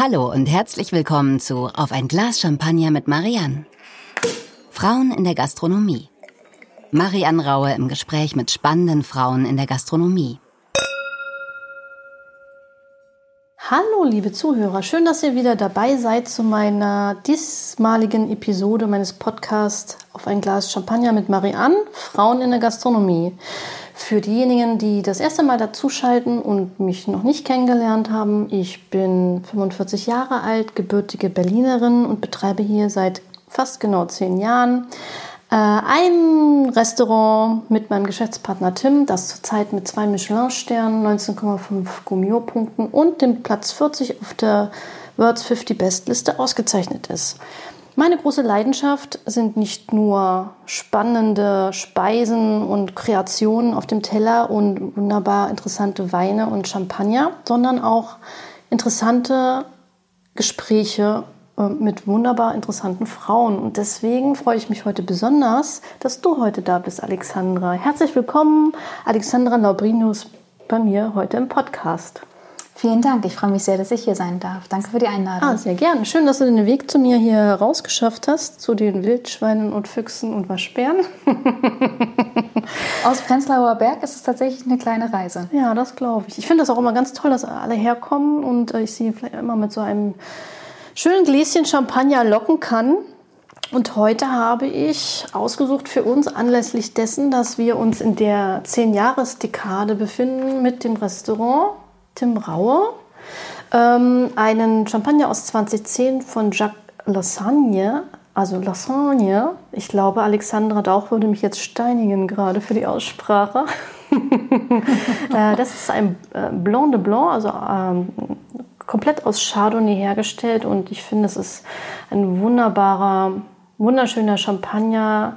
Hallo und herzlich willkommen zu Auf ein Glas Champagner mit Marianne. Frauen in der Gastronomie. Marianne Raue im Gespräch mit spannenden Frauen in der Gastronomie. Hallo, liebe Zuhörer, schön, dass ihr wieder dabei seid zu meiner diesmaligen Episode meines Podcasts Auf ein Glas Champagner mit Marianne, Frauen in der Gastronomie. Für diejenigen, die das erste Mal dazuschalten und mich noch nicht kennengelernt haben, ich bin 45 Jahre alt, gebürtige Berlinerin und betreibe hier seit fast genau zehn Jahren äh, ein Restaurant mit meinem Geschäftspartner Tim, das zurzeit mit zwei Michelin-Sternen, 19,5 Gummio-Punkten und dem Platz 40 auf der World's 50 Best Liste ausgezeichnet ist. Meine große Leidenschaft sind nicht nur spannende Speisen und Kreationen auf dem Teller und wunderbar interessante Weine und Champagner, sondern auch interessante Gespräche äh, mit wunderbar interessanten Frauen. Und deswegen freue ich mich heute besonders, dass du heute da bist, Alexandra. Herzlich willkommen, Alexandra Laubrinus, bei mir heute im Podcast. Vielen Dank. Ich freue mich sehr, dass ich hier sein darf. Danke für die Einladung. Ah, sehr gerne. Schön, dass du den Weg zu mir hier rausgeschafft hast, zu den Wildschweinen und Füchsen und Waschbären. Aus Prenzlauer Berg ist es tatsächlich eine kleine Reise. Ja, das glaube ich. Ich finde das auch immer ganz toll, dass alle herkommen und äh, ich sie vielleicht immer mit so einem schönen Gläschen Champagner locken kann. Und heute habe ich ausgesucht für uns anlässlich dessen, dass wir uns in der 10-Jahres-Dekade befinden mit dem Restaurant Tim Raue, ähm, einen Champagner aus 2010 von Jacques Lassagne, also Lassagne. Ich glaube, Alexandra Dauch würde mich jetzt steinigen gerade für die Aussprache. äh, das ist ein äh, Blanc de Blanc, also ähm, komplett aus Chardonnay hergestellt und ich finde, es ist ein wunderbarer, wunderschöner Champagner.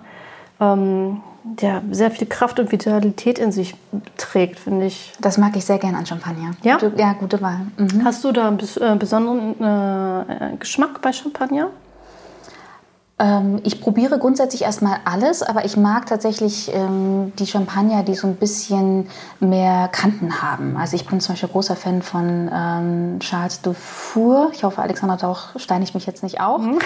Ähm, der sehr viel Kraft und Vitalität in sich trägt, finde ich. Das mag ich sehr gerne an Champagner. Ja? Gute, ja, gute Wahl. Mhm. Hast du da einen äh, besonderen äh, Geschmack bei Champagner? Ähm, ich probiere grundsätzlich erstmal alles, aber ich mag tatsächlich ähm, die Champagner, die so ein bisschen mehr Kanten haben. Also ich bin zum Beispiel großer Fan von ähm, Charles Dufour. Ich hoffe, Alexander Dauch steinigt mich jetzt nicht auch. Mhm.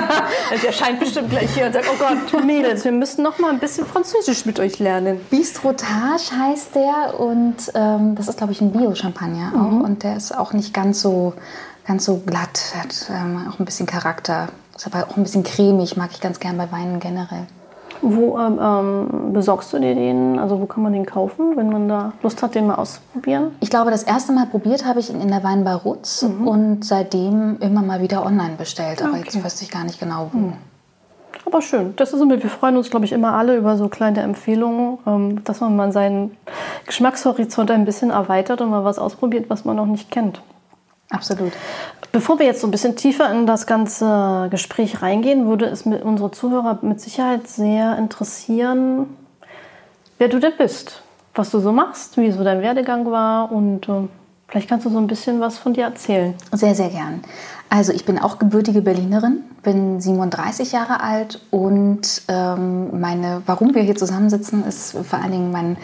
Der scheint bestimmt gleich hier und sagt, oh Gott, Mädels, wir müssen noch mal ein bisschen Französisch mit euch lernen. Bistrotage heißt der und ähm, das ist, glaube ich, ein Bio-Champagner mhm. auch. Und der ist auch nicht ganz so, ganz so glatt, hat ähm, auch ein bisschen Charakter. Ist aber auch ein bisschen cremig, mag ich ganz gern bei Weinen generell. Wo ähm, ähm, besorgst du dir den? Also wo kann man den kaufen, wenn man da Lust hat, den mal auszuprobieren? Ich glaube, das erste Mal probiert habe ich ihn in der Weinbar Rutz mhm. und seitdem immer mal wieder online bestellt. Aber okay. jetzt wüsste ich gar nicht genau wo. Mhm. Aber schön. Das ist immer, wir freuen uns, glaube ich, immer alle über so kleine Empfehlungen, ähm, dass man mal seinen Geschmackshorizont ein bisschen erweitert und mal was ausprobiert, was man noch nicht kennt. Absolut. Bevor wir jetzt so ein bisschen tiefer in das ganze Gespräch reingehen, würde es mit unsere Zuhörer mit Sicherheit sehr interessieren, wer du denn bist, was du so machst, wie so dein Werdegang war und äh, vielleicht kannst du so ein bisschen was von dir erzählen. Sehr, sehr gern. Also ich bin auch gebürtige Berlinerin, bin 37 Jahre alt und ähm, meine, warum wir hier zusammensitzen, ist vor allen Dingen mein,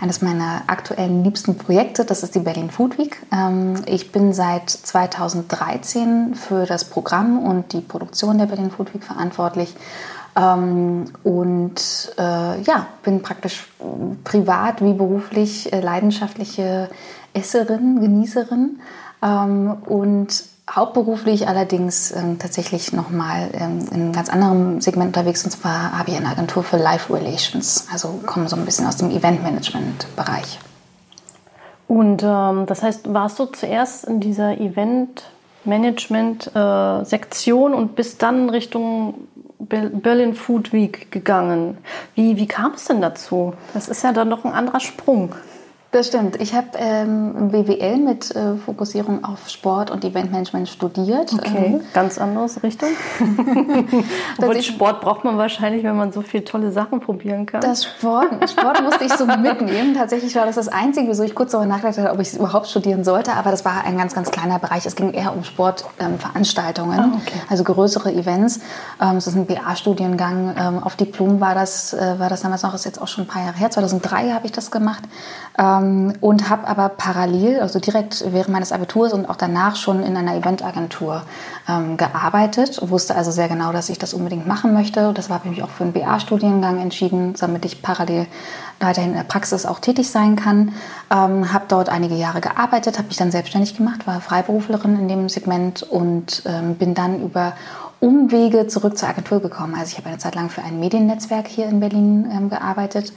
eines meiner aktuellen liebsten Projekte. Das ist die Berlin Food Week. Ähm, ich bin seit 2013 für das Programm und die Produktion der Berlin Food Week verantwortlich. Ähm, und äh, ja, bin praktisch privat wie beruflich äh, leidenschaftliche Esserin, Genießerin ähm, und hauptberuflich allerdings ähm, tatsächlich nochmal ähm, in einem ganz anderen Segment unterwegs. Und zwar habe ich eine Agentur für Live Relations. Also komme so ein bisschen aus dem Eventmanagement-Bereich. Und ähm, das heißt, warst du zuerst in dieser Eventmanagement-Sektion äh, und bist dann Richtung Berlin Food Week gegangen. Wie, wie kam es denn dazu? Das ist ja dann noch ein anderer Sprung. Das stimmt. Ich habe ähm, BWL mit äh, Fokussierung auf Sport und Eventmanagement studiert. Okay, ähm, ganz anderes Richtung. Obwohl Sport braucht man wahrscheinlich, wenn man so viele tolle Sachen probieren kann. Das Sport, Sport musste ich so mitnehmen. Tatsächlich war das das Einzige, wieso ich kurz darüber nachgedacht habe, ob ich es überhaupt studieren sollte. Aber das war ein ganz, ganz kleiner Bereich. Es ging eher um Sportveranstaltungen, ähm, ah, okay. also größere Events. Ähm, es ist ein BA-Studiengang. Ähm, auf Diplom war das, äh, war das damals noch, ist jetzt auch schon ein paar Jahre her. 2003 habe ich das gemacht. Ähm, und habe aber parallel, also direkt während meines Abiturs und auch danach schon in einer Eventagentur ähm, gearbeitet. Wusste also sehr genau, dass ich das unbedingt machen möchte. Das habe ich mich auch für einen BA-Studiengang entschieden, damit ich parallel weiterhin in der Praxis auch tätig sein kann. Ähm, habe dort einige Jahre gearbeitet, habe mich dann selbstständig gemacht, war Freiberuflerin in dem Segment und ähm, bin dann über Umwege zurück zur Agentur gekommen. Also ich habe eine Zeit lang für ein Mediennetzwerk hier in Berlin ähm, gearbeitet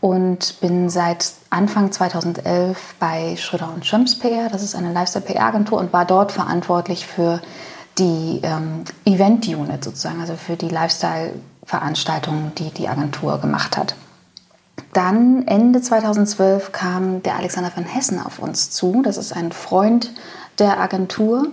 und bin seit Anfang 2011 bei Schröder und Schöms PR, das ist eine Lifestyle-PR-Agentur und war dort verantwortlich für die ähm, Event-Unit sozusagen, also für die Lifestyle-Veranstaltungen, die die Agentur gemacht hat. Dann Ende 2012 kam der Alexander von Hessen auf uns zu. Das ist ein Freund der Agentur.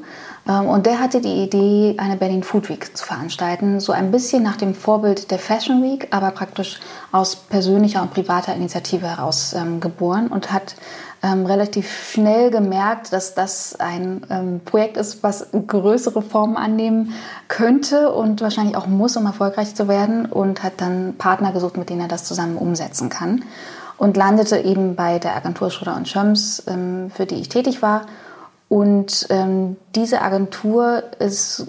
Ähm, und der hatte die Idee, eine Berlin Food Week zu veranstalten. So ein bisschen nach dem Vorbild der Fashion Week, aber praktisch aus persönlicher und privater Initiative heraus ähm, geboren und hat ähm, relativ schnell gemerkt, dass das ein ähm, Projekt ist, was größere Formen annehmen könnte und wahrscheinlich auch muss, um erfolgreich zu werden und hat dann Partner gesucht, mit denen er das zusammen umsetzen kann und landete eben bei der Agentur Schröder und Schöms, ähm, für die ich tätig war. Und ähm, diese Agentur ist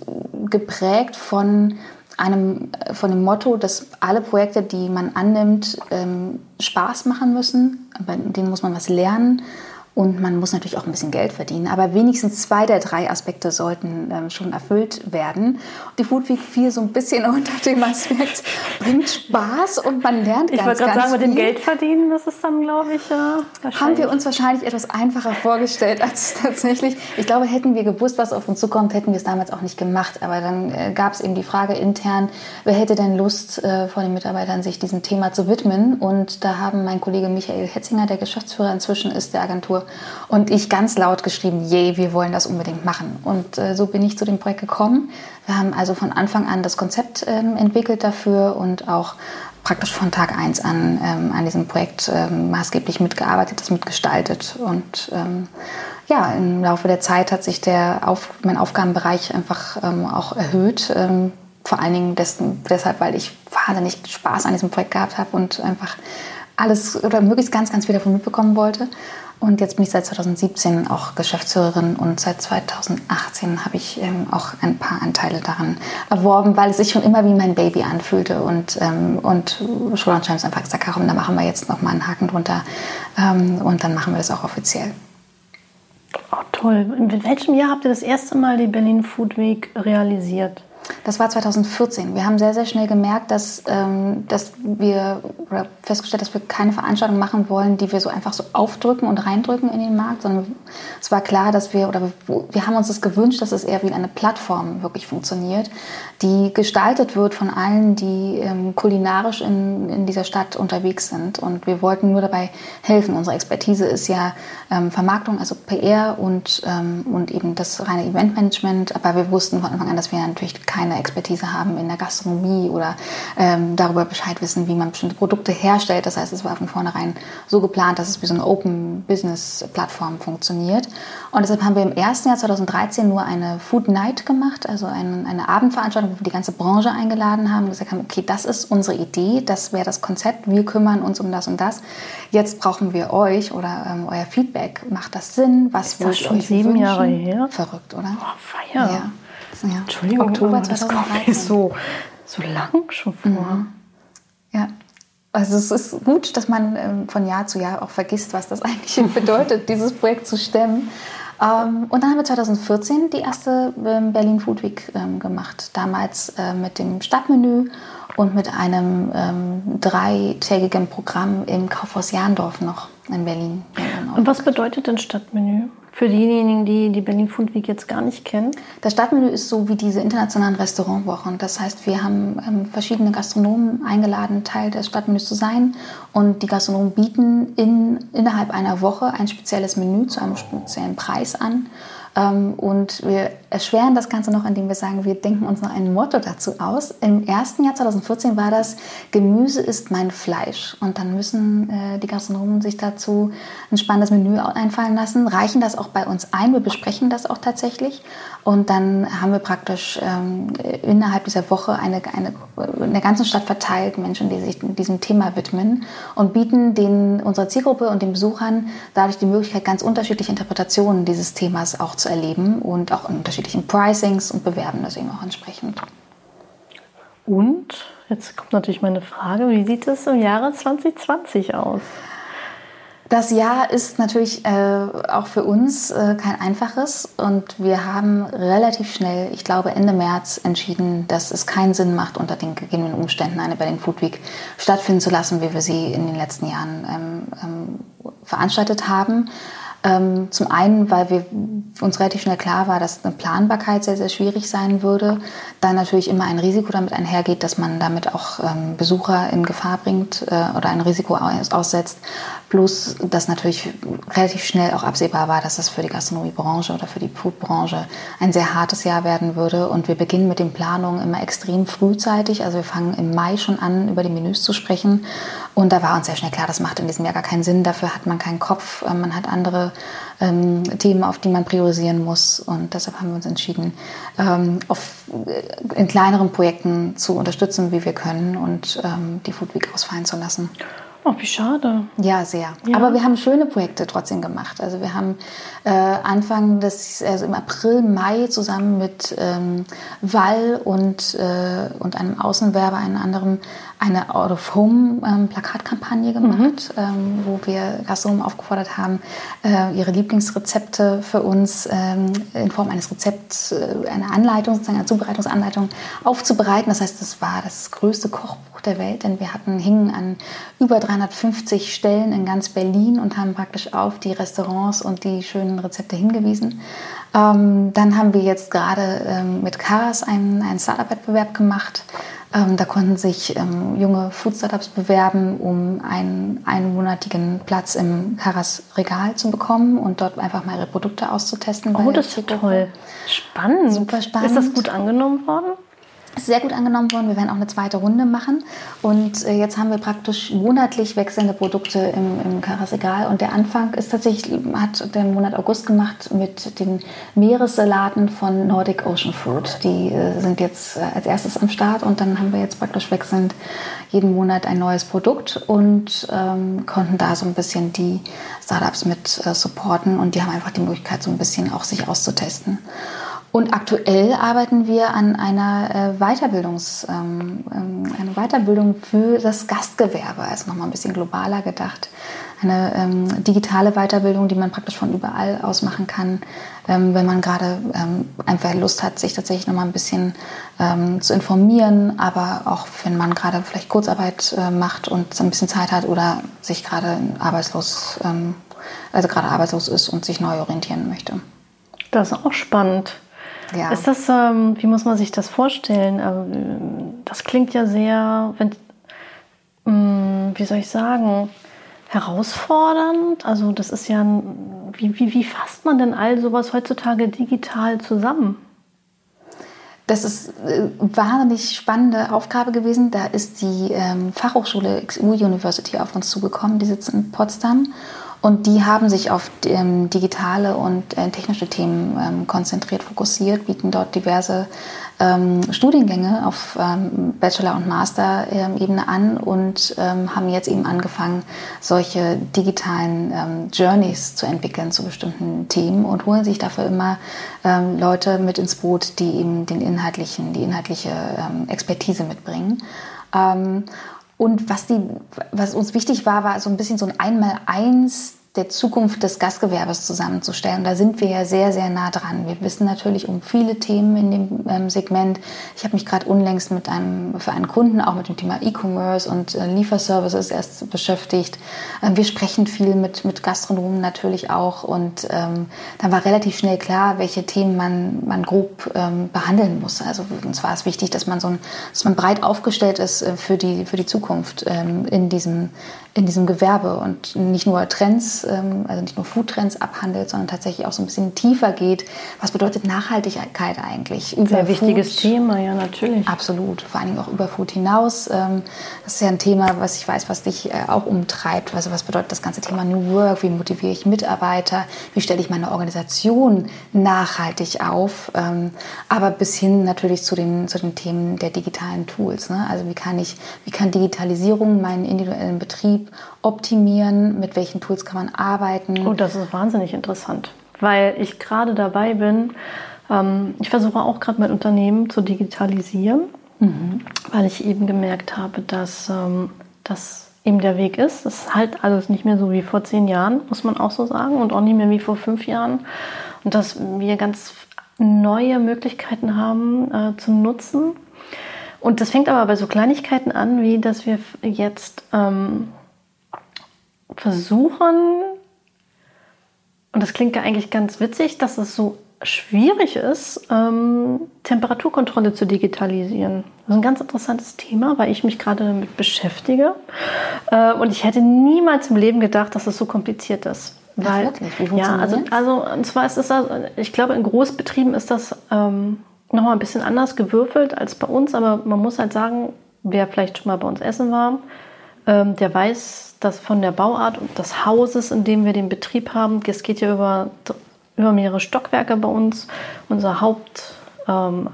geprägt von einem, von dem Motto, dass alle Projekte, die man annimmt, ähm, Spaß machen müssen. Bei denen muss man was lernen und man muss natürlich auch ein bisschen Geld verdienen. Aber wenigstens zwei der drei Aspekte sollten ähm, schon erfüllt werden. Die Food Week fiel so ein bisschen unter dem Aspekt, bringt Spaß und man lernt ich ganz, ganz Ich wollte gerade sagen, mit dem Geld verdienen, das ist dann, glaube ich, äh, Haben wir uns wahrscheinlich etwas einfacher vorgestellt, als es tatsächlich... Ich glaube, hätten wir gewusst, was auf uns zukommt, hätten wir es damals auch nicht gemacht. Aber dann äh, gab es eben die Frage intern, wer hätte denn Lust, äh, von den Mitarbeitern sich diesem Thema zu widmen? Und da haben mein Kollege Michael Hetzinger, der Geschäftsführer inzwischen ist der Agentur, und ich ganz laut geschrieben, je, wir wollen das unbedingt machen. Und äh, so bin ich zu dem Projekt gekommen. Wir haben also von Anfang an das Konzept ähm, entwickelt dafür und auch praktisch von Tag 1 an ähm, an diesem Projekt ähm, maßgeblich mitgearbeitet, das mitgestaltet. Und ähm, ja, im Laufe der Zeit hat sich der Auf, mein Aufgabenbereich einfach ähm, auch erhöht. Ähm, vor allen Dingen dessen, deshalb, weil ich wahnsinnig Spaß an diesem Projekt gehabt habe und einfach alles oder möglichst ganz, ganz viel davon mitbekommen wollte. Und jetzt bin ich seit 2017 auch Geschäftsführerin und seit 2018 habe ich ähm, auch ein paar Anteile daran erworben, weil es sich schon immer wie mein Baby anfühlte. Und, ähm, und Schul Chimes einfach gesagt, komm, da machen wir jetzt nochmal einen Haken drunter ähm, und dann machen wir das auch offiziell. Oh, toll. In welchem Jahr habt ihr das erste Mal die Berlin Food Week realisiert? Das war 2014. Wir haben sehr, sehr schnell gemerkt, dass, ähm, dass wir oder festgestellt, dass wir keine Veranstaltung machen wollen, die wir so einfach so aufdrücken und reindrücken in den Markt, sondern es war klar, dass wir oder wir, wir haben uns das gewünscht, dass es eher wie eine Plattform wirklich funktioniert, die gestaltet wird von allen, die ähm, kulinarisch in, in dieser Stadt unterwegs sind. Und wir wollten nur dabei helfen. Unsere Expertise ist ja ähm, Vermarktung, also PR und, ähm, und eben das reine Eventmanagement. Aber wir wussten von Anfang an, dass wir natürlich keine Expertise haben in der Gastronomie oder ähm, darüber Bescheid wissen, wie man bestimmte Produkte herstellt. Das heißt, es war von vornherein so geplant, dass es wie so eine Open-Business-Plattform funktioniert. Und deshalb haben wir im ersten Jahr 2013 nur eine Food Night gemacht, also ein, eine Abendveranstaltung, wo wir die ganze Branche eingeladen haben und gesagt haben, okay, das ist unsere Idee, das wäre das Konzept, wir kümmern uns um das und das. Jetzt brauchen wir euch oder ähm, euer Feedback. Macht das Sinn? Was ist das schon sieben wünschen? Jahre her? Verrückt, oder? Oh, feier. Ja. Ja. Entschuldigung, Oktober 2013. Das so, so lang schon vor. Mhm. Also es ist gut, dass man ähm, von Jahr zu Jahr auch vergisst, was das eigentlich bedeutet, dieses Projekt zu stemmen. Ähm, und dann haben wir 2014 die erste ähm, Berlin Food Week gemacht. Damals äh, mit dem Stadtmenü und mit einem dreitägigen Programm im Kaufhaus Jahndorf noch in Berlin. Und was bedeutet denn Stadtmenü? Für diejenigen, die die Berlin Food Week jetzt gar nicht kennen? Das Stadtmenü ist so wie diese internationalen Restaurantwochen. Das heißt, wir haben ähm, verschiedene Gastronomen eingeladen, Teil des Stadtmenüs zu sein. Und die Gastronomen bieten in, innerhalb einer Woche ein spezielles Menü zu einem speziellen Preis an. Ähm, und wir erschweren das Ganze noch, indem wir sagen, wir denken uns noch ein Motto dazu aus. Im ersten Jahr 2014 war das Gemüse ist mein Fleisch. Und dann müssen äh, die Gastronomen sich dazu ein spannendes Menü einfallen lassen, reichen das auch bei uns ein. Wir besprechen das auch tatsächlich. Und dann haben wir praktisch ähm, innerhalb dieser Woche eine, eine, in der ganzen Stadt verteilt Menschen, die sich diesem Thema widmen und bieten den, unserer Zielgruppe und den Besuchern dadurch die Möglichkeit, ganz unterschiedliche Interpretationen dieses Themas auch zu erleben und auch in unterschiedlichen Pricings und bewerben das eben auch entsprechend. Und jetzt kommt natürlich meine Frage, wie sieht es im Jahre 2020 aus? Das Jahr ist natürlich äh, auch für uns äh, kein einfaches und wir haben relativ schnell, ich glaube Ende März, entschieden, dass es keinen Sinn macht, unter den gegebenen Umständen eine Berlin Food Week stattfinden zu lassen, wie wir sie in den letzten Jahren ähm, ähm, veranstaltet haben. Ähm, zum einen, weil wir uns relativ schnell klar war, dass eine Planbarkeit sehr, sehr schwierig sein würde. Dann natürlich immer ein Risiko damit einhergeht, dass man damit auch ähm, Besucher in Gefahr bringt äh, oder ein Risiko aus aussetzt. Plus, dass natürlich relativ schnell auch absehbar war, dass das für die Gastronomiebranche oder für die Foodbranche ein sehr hartes Jahr werden würde. Und wir beginnen mit den Planungen immer extrem frühzeitig. Also wir fangen im Mai schon an, über die Menüs zu sprechen. Und da war uns sehr schnell klar, das macht in diesem Jahr gar keinen Sinn. Dafür hat man keinen Kopf. Äh, man hat andere ähm, Themen, auf die man priorisieren muss. Und deshalb haben wir uns entschieden, ähm, auf, äh, in kleineren Projekten zu unterstützen, wie wir können und ähm, die Food Week ausfallen zu lassen. Oh, wie schade. Ja, sehr. Ja. Aber wir haben schöne Projekte trotzdem gemacht. Also wir haben äh, Anfang des, also im April, Mai zusammen mit ähm, Wall und, äh, und einem Außenwerber, einem anderen, eine Out-of-Home-Plakatkampagne gemacht, mhm. ähm, wo wir Gastronomen aufgefordert haben, äh, ihre Lieblingsrezepte für uns ähm, in Form eines Rezepts, äh, eine Anleitung, sozusagen eine Zubereitungsanleitung aufzubereiten. Das heißt, das war das größte Kochbuch der Welt, denn wir hatten, hingen an über 350 Stellen in ganz Berlin und haben praktisch auf die Restaurants und die schönen Rezepte hingewiesen. Ähm, dann haben wir jetzt gerade mit Karas einen, einen Startup-Wettbewerb gemacht da konnten sich ähm, junge Food-Startups bewerben, um einen einmonatigen Platz im Karas Regal zu bekommen und dort einfach mal ihre Produkte auszutesten. Oh, das ist toll. Spannend. Super spannend. Ist das gut angenommen worden? Sehr gut angenommen worden. Wir werden auch eine zweite Runde machen. Und äh, jetzt haben wir praktisch monatlich wechselnde Produkte im, im Karas-Egal. Und der Anfang ist tatsächlich, hat der Monat August gemacht mit den Meeressalaten von Nordic Ocean Food. Die äh, sind jetzt äh, als erstes am Start. Und dann haben wir jetzt praktisch wechselnd jeden Monat ein neues Produkt und ähm, konnten da so ein bisschen die Startups mit äh, supporten. Und die haben einfach die Möglichkeit, so ein bisschen auch sich auszutesten. Und aktuell arbeiten wir an einer äh, Weiterbildungs, ähm, ähm, eine Weiterbildung für das Gastgewerbe, also nochmal ein bisschen globaler gedacht. Eine ähm, digitale Weiterbildung, die man praktisch von überall aus machen kann, ähm, wenn man gerade ähm, einfach Lust hat, sich tatsächlich nochmal ein bisschen ähm, zu informieren, aber auch wenn man gerade vielleicht Kurzarbeit äh, macht und ein bisschen Zeit hat oder sich gerade arbeitslos, also gerade arbeitslos ist und sich neu orientieren möchte. Das ist auch spannend. Ja. Ist das, ähm, wie muss man sich das vorstellen? Ähm, das klingt ja sehr, wenn, ähm, wie soll ich sagen, herausfordernd. Also das ist ja, wie, wie, wie fasst man denn all sowas heutzutage digital zusammen? Das ist eine äh, wahnsinnig spannende Aufgabe gewesen. Da ist die ähm, Fachhochschule XU University auf uns zugekommen. Die sitzt in Potsdam und die haben sich auf ähm, digitale und äh, technische Themen ähm, konzentriert, fokussiert, bieten dort diverse ähm, Studiengänge auf ähm, Bachelor- und Master-Ebene an und ähm, haben jetzt eben angefangen, solche digitalen ähm, Journeys zu entwickeln zu bestimmten Themen und holen sich dafür immer Leute mit ins Boot, die eben den inhaltlichen, die inhaltliche Expertise mitbringen. Und was, die, was uns wichtig war, war so ein bisschen so ein Einmal-Eins der Zukunft des Gastgewerbes zusammenzustellen. Da sind wir ja sehr, sehr nah dran. Wir wissen natürlich um viele Themen in dem ähm, Segment. Ich habe mich gerade unlängst mit einem, für einen Kunden auch mit dem Thema E-Commerce und äh, Lieferservices erst beschäftigt. Ähm, wir sprechen viel mit, mit Gastronomen natürlich auch und ähm, dann war relativ schnell klar, welche Themen man, man grob ähm, behandeln muss. Also uns war es wichtig, dass man so ein, dass man breit aufgestellt ist äh, für die, für die Zukunft ähm, in diesem in diesem Gewerbe und nicht nur Trends, ähm, also nicht nur Foodtrends abhandelt, sondern tatsächlich auch so ein bisschen tiefer geht. Was bedeutet Nachhaltigkeit eigentlich? Über Sehr wichtiges Food, Thema, ja, natürlich. Absolut. Vor allen Dingen auch über Food hinaus. Ähm, das ist ja ein Thema, was ich weiß, was dich äh, auch umtreibt. Also was bedeutet das ganze Thema New Work? Wie motiviere ich Mitarbeiter? Wie stelle ich meine Organisation nachhaltig auf? Ähm, aber bis hin natürlich zu den, zu den Themen der digitalen Tools. Ne? Also wie kann ich, wie kann Digitalisierung meinen individuellen Betrieb optimieren? Mit welchen Tools kann man arbeiten? Oh, das ist wahnsinnig interessant, weil ich gerade dabei bin, ähm, ich versuche auch gerade mein Unternehmen zu digitalisieren, mhm. weil ich eben gemerkt habe, dass ähm, das eben der Weg ist. Es ist halt alles nicht mehr so wie vor zehn Jahren, muss man auch so sagen, und auch nicht mehr wie vor fünf Jahren. Und dass wir ganz neue Möglichkeiten haben äh, zu nutzen. Und das fängt aber bei so Kleinigkeiten an, wie dass wir jetzt ähm, versuchen, und das klingt ja eigentlich ganz witzig, dass es so schwierig ist, ähm, Temperaturkontrolle zu digitalisieren. Das ist ein ganz interessantes Thema, weil ich mich gerade damit beschäftige. Äh, und ich hätte niemals im Leben gedacht, dass es so kompliziert ist. Weil, Ach, ja, also, also und zwar ist es, also, ich glaube, in Großbetrieben ist das ähm, nochmal ein bisschen anders gewürfelt als bei uns, aber man muss halt sagen, wer vielleicht schon mal bei uns essen war, ähm, der weiß, dass von der Bauart und des Hauses, in dem wir den Betrieb haben, es geht ja über, über mehrere Stockwerke bei uns, unser Haupt. Ähm,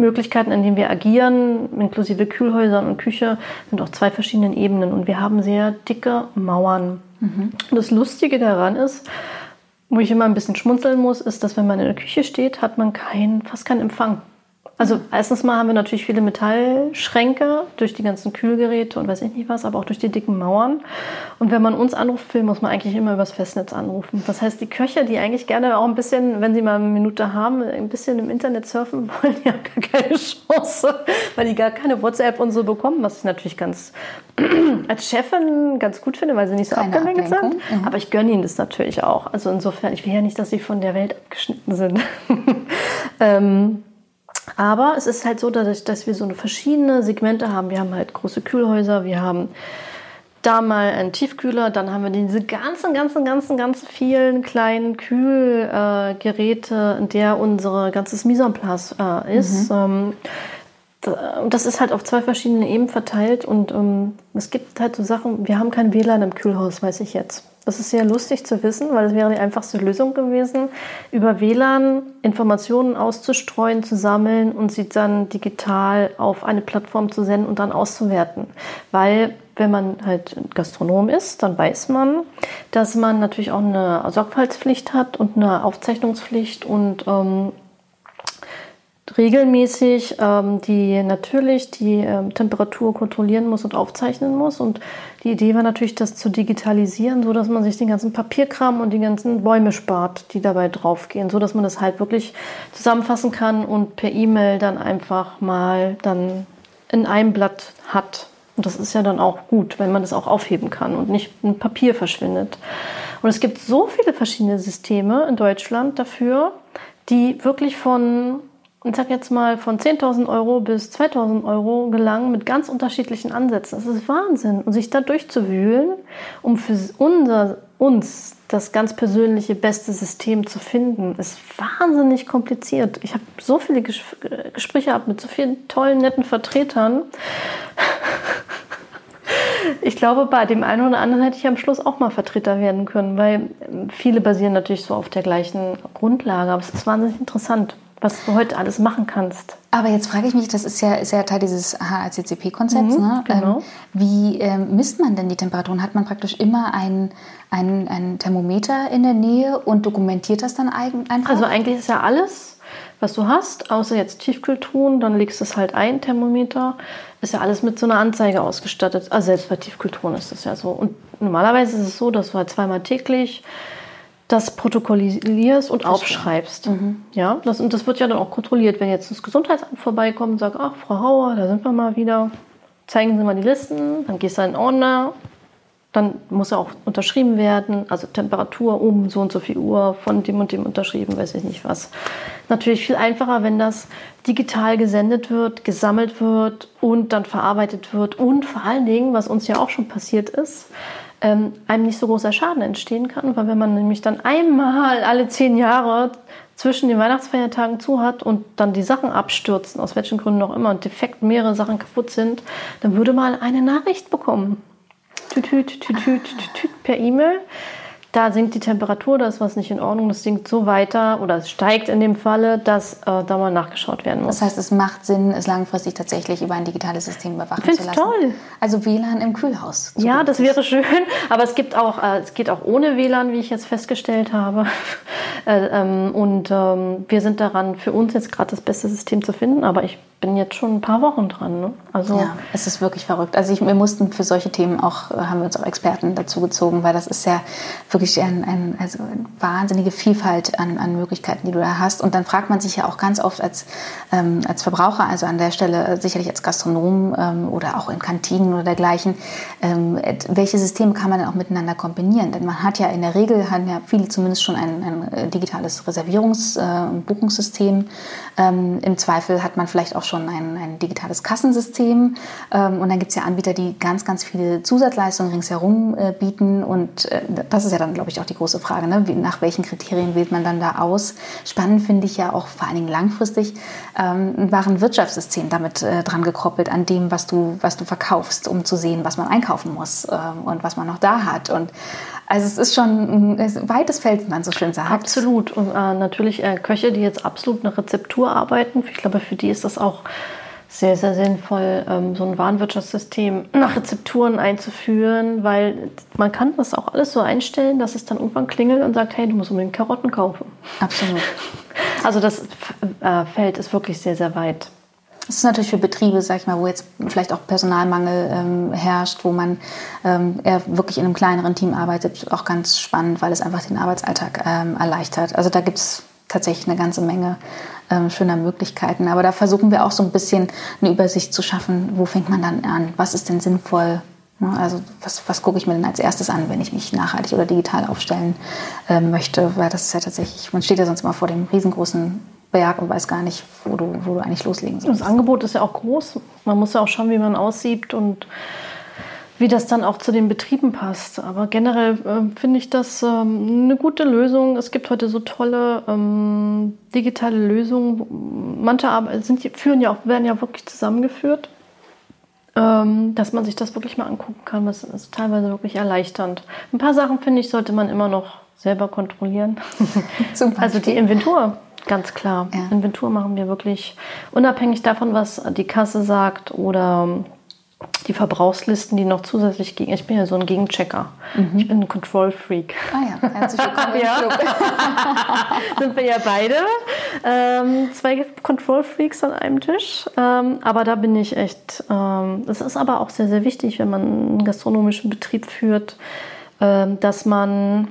Möglichkeiten, in denen wir agieren, inklusive Kühlhäusern und Küche, sind auf zwei verschiedenen Ebenen. Und wir haben sehr dicke Mauern. Mhm. Und das Lustige daran ist, wo ich immer ein bisschen schmunzeln muss, ist, dass wenn man in der Küche steht, hat man kein, fast keinen Empfang. Also erstens mal haben wir natürlich viele Metallschränke durch die ganzen Kühlgeräte und weiß ich nicht was, aber auch durch die dicken Mauern. Und wenn man uns anrufen will, muss man eigentlich immer übers Festnetz anrufen. Das heißt, die Köche, die eigentlich gerne auch ein bisschen, wenn sie mal eine Minute haben, ein bisschen im Internet surfen wollen, die haben gar keine Chance, weil die gar keine WhatsApp und so bekommen, was ich natürlich ganz als Chefin ganz gut finde, weil sie nicht so keine abgelenkt sind. Mhm. Aber ich gönne ihnen das natürlich auch. Also insofern, ich will ja nicht, dass sie von der Welt abgeschnitten sind. ähm, aber es ist halt so, dass, dass wir so eine verschiedene Segmente haben. Wir haben halt große Kühlhäuser, wir haben da mal einen Tiefkühler, dann haben wir diese ganzen, ganzen, ganzen, ganz vielen kleinen Kühlgeräte, in der unser ganzes Mise en place äh, ist. Mhm. Ähm, das ist halt auf zwei verschiedene Ebenen verteilt und ähm, es gibt halt so Sachen, wir haben kein WLAN im Kühlhaus, weiß ich jetzt. Das ist sehr lustig zu wissen, weil es wäre die einfachste Lösung gewesen, über WLAN Informationen auszustreuen, zu sammeln und sie dann digital auf eine Plattform zu senden und dann auszuwerten. Weil wenn man halt Gastronom ist, dann weiß man, dass man natürlich auch eine Sorgfaltspflicht hat und eine Aufzeichnungspflicht und ähm, regelmäßig ähm, die natürlich die ähm, Temperatur kontrollieren muss und aufzeichnen muss. Und die Idee war natürlich, das zu digitalisieren, so dass man sich den ganzen Papierkram und die ganzen Bäume spart, die dabei draufgehen, so dass man das halt wirklich zusammenfassen kann und per E-Mail dann einfach mal dann in einem Blatt hat. Und das ist ja dann auch gut, wenn man das auch aufheben kann und nicht ein Papier verschwindet. Und es gibt so viele verschiedene Systeme in Deutschland dafür, die wirklich von ich sag jetzt mal, von 10.000 Euro bis 2.000 Euro gelangen mit ganz unterschiedlichen Ansätzen. Das ist Wahnsinn. Und sich da durchzuwühlen, um für unser, uns das ganz persönliche beste System zu finden, ist wahnsinnig kompliziert. Ich habe so viele Ges Gespräche gehabt mit so vielen tollen, netten Vertretern. Ich glaube, bei dem einen oder anderen hätte ich am Schluss auch mal Vertreter werden können, weil viele basieren natürlich so auf der gleichen Grundlage. Aber es ist wahnsinnig interessant was du heute alles machen kannst. Aber jetzt frage ich mich, das ist ja, ist ja Teil dieses HACCP-Konzepts. Mhm, ne? genau. Ähm, wie ähm, misst man denn die Temperaturen? Hat man praktisch immer ein, ein, ein Thermometer in der Nähe und dokumentiert das dann einfach? Also eigentlich ist ja alles, was du hast, außer jetzt Tiefkühltruhen, dann legst du es halt ein, Thermometer, ist ja alles mit so einer Anzeige ausgestattet. Also selbst bei Tiefkühltruhen ist das ja so. Und normalerweise ist es so, dass du halt zweimal täglich das protokollierst und aufschreibst. Mhm. Ja, das, und das wird ja dann auch kontrolliert, wenn jetzt das Gesundheitsamt vorbeikommt und sagt, ach, Frau Hauer, da sind wir mal wieder, zeigen Sie mal die Listen, dann gehst du in den Ordner, dann muss er auch unterschrieben werden, also Temperatur um so und so viel Uhr von dem und dem unterschrieben, weiß ich nicht was. Natürlich viel einfacher, wenn das digital gesendet wird, gesammelt wird und dann verarbeitet wird und vor allen Dingen, was uns ja auch schon passiert ist, ähm, einem nicht so großer Schaden entstehen kann, weil wenn man nämlich dann einmal alle zehn Jahre zwischen den Weihnachtsfeiertagen zu hat und dann die Sachen abstürzen, aus welchen Gründen auch immer, und defekt mehrere Sachen kaputt sind, dann würde man eine Nachricht bekommen tüt, tüt, tüt, tüt, per E-Mail. Da sinkt die Temperatur, da ist was nicht in Ordnung, das sinkt so weiter oder es steigt in dem Falle, dass äh, da mal nachgeschaut werden muss. Das heißt, es macht Sinn, es langfristig tatsächlich über ein digitales System überwachen zu lassen. toll. Also WLAN im Kühlhaus. Ja, das wäre schön, aber es gibt auch, äh, es geht auch ohne WLAN, wie ich jetzt festgestellt habe. äh, ähm, und ähm, wir sind daran, für uns jetzt gerade das beste System zu finden, aber ich bin jetzt schon ein paar Wochen dran. Ne? Also ja, es ist wirklich verrückt. Also ich, wir mussten für solche Themen auch, äh, haben wir uns auch Experten dazu gezogen, weil das ist ja wirklich ein, ein, also eine wahnsinnige Vielfalt an, an Möglichkeiten, die du da hast. Und dann fragt man sich ja auch ganz oft als, ähm, als Verbraucher, also an der Stelle äh, sicherlich als Gastronom ähm, oder auch in Kantinen oder dergleichen, ähm, welche Systeme kann man denn auch miteinander kombinieren? Denn man hat ja in der Regel, haben ja viele zumindest schon ein, ein äh, digitales Reservierungs- und Buchungssystem. Ähm, Im Zweifel hat man vielleicht auch schon ein, ein digitales Kassensystem. Ähm, und dann gibt es ja Anbieter, die ganz, ganz viele Zusatzleistungen ringsherum äh, bieten. Und äh, das ist ja dann, glaube ich, auch die große Frage, ne? Wie, nach welchen Kriterien wählt man dann da aus? Spannend finde ich ja auch vor allen Dingen langfristig ähm, ein wahren Wirtschaftssystem damit äh, dran gekoppelt an dem, was du, was du verkaufst, um zu sehen, was man einkaufen muss ähm, und was man noch da hat. Und also es ist schon ein weites Feld, wie man so schön sagt. Absolut. Und äh, natürlich äh, Köche, die jetzt absolut eine Rezeptur arbeiten. Ich glaube, für die ist das auch sehr, sehr sinnvoll, ähm, so ein Warenwirtschaftssystem nach Rezepturen einzuführen, weil man kann das auch alles so einstellen, dass es dann irgendwann klingelt und sagt, hey, du musst unbedingt Karotten kaufen. Absolut. Also das äh, Feld ist wirklich sehr, sehr weit. Das ist natürlich für Betriebe, sag ich mal, wo jetzt vielleicht auch Personalmangel ähm, herrscht, wo man ähm, eher wirklich in einem kleineren Team arbeitet, auch ganz spannend, weil es einfach den Arbeitsalltag ähm, erleichtert. Also da gibt es tatsächlich eine ganze Menge ähm, schöner Möglichkeiten. Aber da versuchen wir auch so ein bisschen eine Übersicht zu schaffen, wo fängt man dann an, was ist denn sinnvoll, ne? also was, was gucke ich mir denn als erstes an, wenn ich mich nachhaltig oder digital aufstellen äh, möchte? Weil das ist ja tatsächlich, man steht ja sonst immer vor dem riesengroßen Berg und weiß gar nicht, wo du, wo du eigentlich loslegen sollst. Das Angebot ist ja auch groß. Man muss ja auch schauen, wie man aussieht und wie das dann auch zu den Betrieben passt. Aber generell äh, finde ich das ähm, eine gute Lösung. Es gibt heute so tolle ähm, digitale Lösungen. Manche sind, führen ja auch, werden ja wirklich zusammengeführt, ähm, dass man sich das wirklich mal angucken kann. Das ist teilweise wirklich erleichternd. Ein paar Sachen, finde ich, sollte man immer noch selber kontrollieren. also die Inventur Ganz klar. Ja. Inventur machen wir wirklich unabhängig davon, was die Kasse sagt oder die Verbrauchslisten, die noch zusätzlich gegen. Ich bin ja so ein Gegenchecker. Mhm. Ich bin ein Control Freak. Ah ja, herzlich willkommen im Club. Sind wir ja beide. Ähm, zwei Control Freaks an einem Tisch. Ähm, aber da bin ich echt. Ähm, das ist aber auch sehr, sehr wichtig, wenn man einen gastronomischen Betrieb führt, ähm, dass man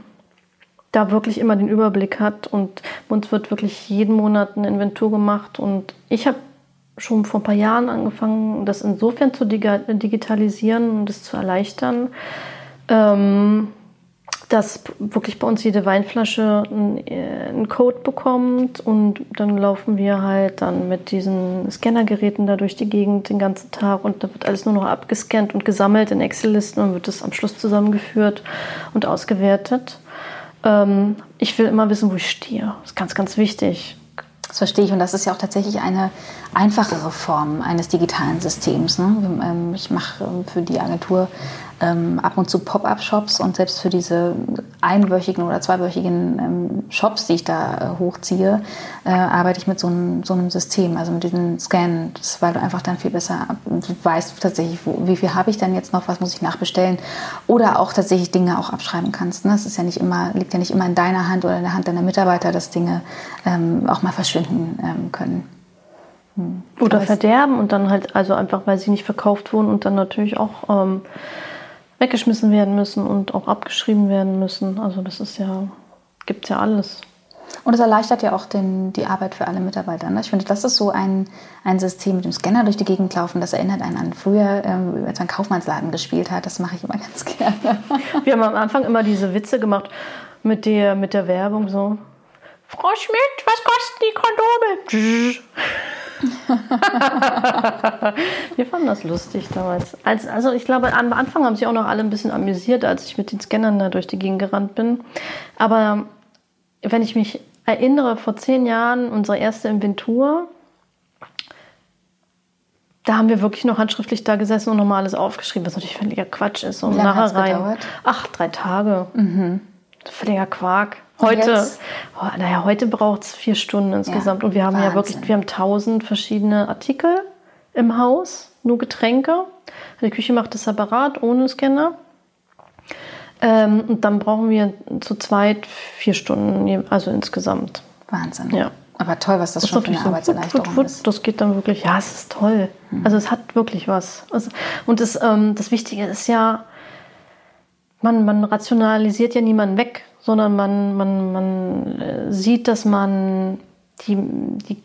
da wirklich immer den Überblick hat und uns wird wirklich jeden Monat eine Inventur gemacht. Und ich habe schon vor ein paar Jahren angefangen, das insofern zu digitalisieren und das zu erleichtern, ähm, dass wirklich bei uns jede Weinflasche einen Code bekommt. Und dann laufen wir halt dann mit diesen Scannergeräten da durch die Gegend den ganzen Tag. Und da wird alles nur noch abgescannt und gesammelt in Excel-Listen und wird das am Schluss zusammengeführt und ausgewertet. Ähm, ich will immer wissen, wo ich stehe. Das ist ganz, ganz wichtig. Das verstehe ich und das ist ja auch tatsächlich eine einfachere Form eines digitalen Systems. Ne? Ähm, ich mache für die Agentur ähm, ab und zu Pop-up-Shops und selbst für diese einwöchigen oder zweiwöchigen ähm, Shops, die ich da äh, hochziehe, äh, arbeite ich mit so einem, so einem System, also mit diesen Scans, weil du einfach dann viel besser weißt tatsächlich, wo, wie viel habe ich denn jetzt noch, was muss ich nachbestellen oder auch tatsächlich Dinge auch abschreiben kannst. Ne? Das ist ja nicht immer, liegt ja nicht immer in deiner Hand oder in der Hand deiner Mitarbeiter, dass Dinge ähm, auch mal verschwinden ähm, können. Hm. Oder verderben und dann halt, also einfach, weil sie nicht verkauft wurden und dann natürlich auch ähm, weggeschmissen werden müssen und auch abgeschrieben werden müssen. Also das ist ja, gibt ja alles. Und es erleichtert ja auch den, die Arbeit für alle Mitarbeiter. Ne? Ich finde, das ist so ein, ein System mit dem Scanner durch die Gegend laufen. Das erinnert einen an früher, ähm, als man Kaufmannsladen gespielt hat. Das mache ich immer ganz gerne. Wir haben am Anfang immer diese Witze gemacht mit der, mit der Werbung so. Frau Schmidt, was kosten die Kondome? Wir fanden das lustig damals. Als, also ich glaube, am Anfang haben sich auch noch alle ein bisschen amüsiert, als ich mit den Scannern da durch die Gegend gerannt bin. Aber wenn ich mich erinnere, vor zehn Jahren, unsere erste Inventur, da haben wir wirklich noch handschriftlich da gesessen und nochmal alles aufgeschrieben, was natürlich völliger Quatsch ist. Und Wie lange nachher rein. gedauert? Ach, drei Tage. Völliger Quark. Heute, oh, naja, heute braucht es vier Stunden insgesamt. und wir haben ja Wahnsinn. wirklich, wir haben tausend verschiedene Artikel im Haus, nur Getränke. Die Küche macht das separat, ohne Scanner. Ähm, und dann brauchen wir zu zweit vier Stunden, also insgesamt. Wahnsinn. Ja. Aber toll, was das, schon für eine so, Arbeitserleichterung wut, ist. wut, das geht dann wirklich, ja, es ist toll. Also es hat wirklich was. Also, und das, ähm, das Wichtige ist ja, man, man rationalisiert ja niemanden weg, sondern man, man, man äh, sieht, dass man die, die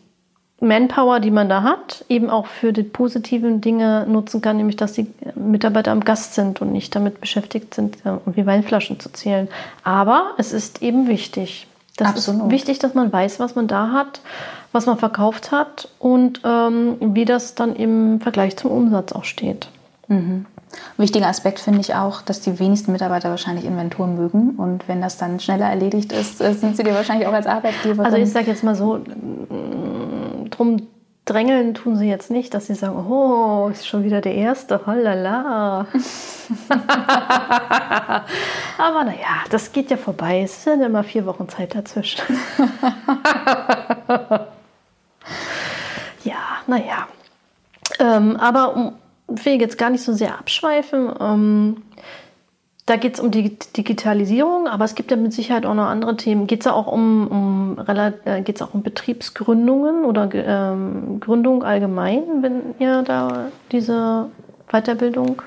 Manpower, die man da hat, eben auch für die positiven Dinge nutzen kann, nämlich dass die Mitarbeiter am Gast sind und nicht damit beschäftigt sind, äh, irgendwie Weinflaschen zu zählen. Aber es ist eben wichtig. Das Absolut. ist wichtig, dass man weiß, was man da hat, was man verkauft hat und ähm, wie das dann im Vergleich zum Umsatz auch steht. Wichtiger Aspekt finde ich auch, dass die wenigsten Mitarbeiter wahrscheinlich Inventur mögen. Und wenn das dann schneller erledigt ist, äh, sind sie dir wahrscheinlich auch als Arbeitgeber. Also ich sage jetzt mal so, mm, drum drängeln tun sie jetzt nicht, dass sie sagen, oh, ist schon wieder der erste, holala. Aber naja, das geht ja vorbei. Es sind immer vier Wochen Zeit dazwischen. ja, naja. Ähm, aber um, will jetzt gar nicht so sehr abschweifen. Ähm, da geht es um die Digitalisierung, aber es gibt ja mit Sicherheit auch noch andere Themen. Geht es auch um, um, äh, geht's auch um Betriebsgründungen oder ähm, Gründung allgemein, wenn ihr da diese Weiterbildung?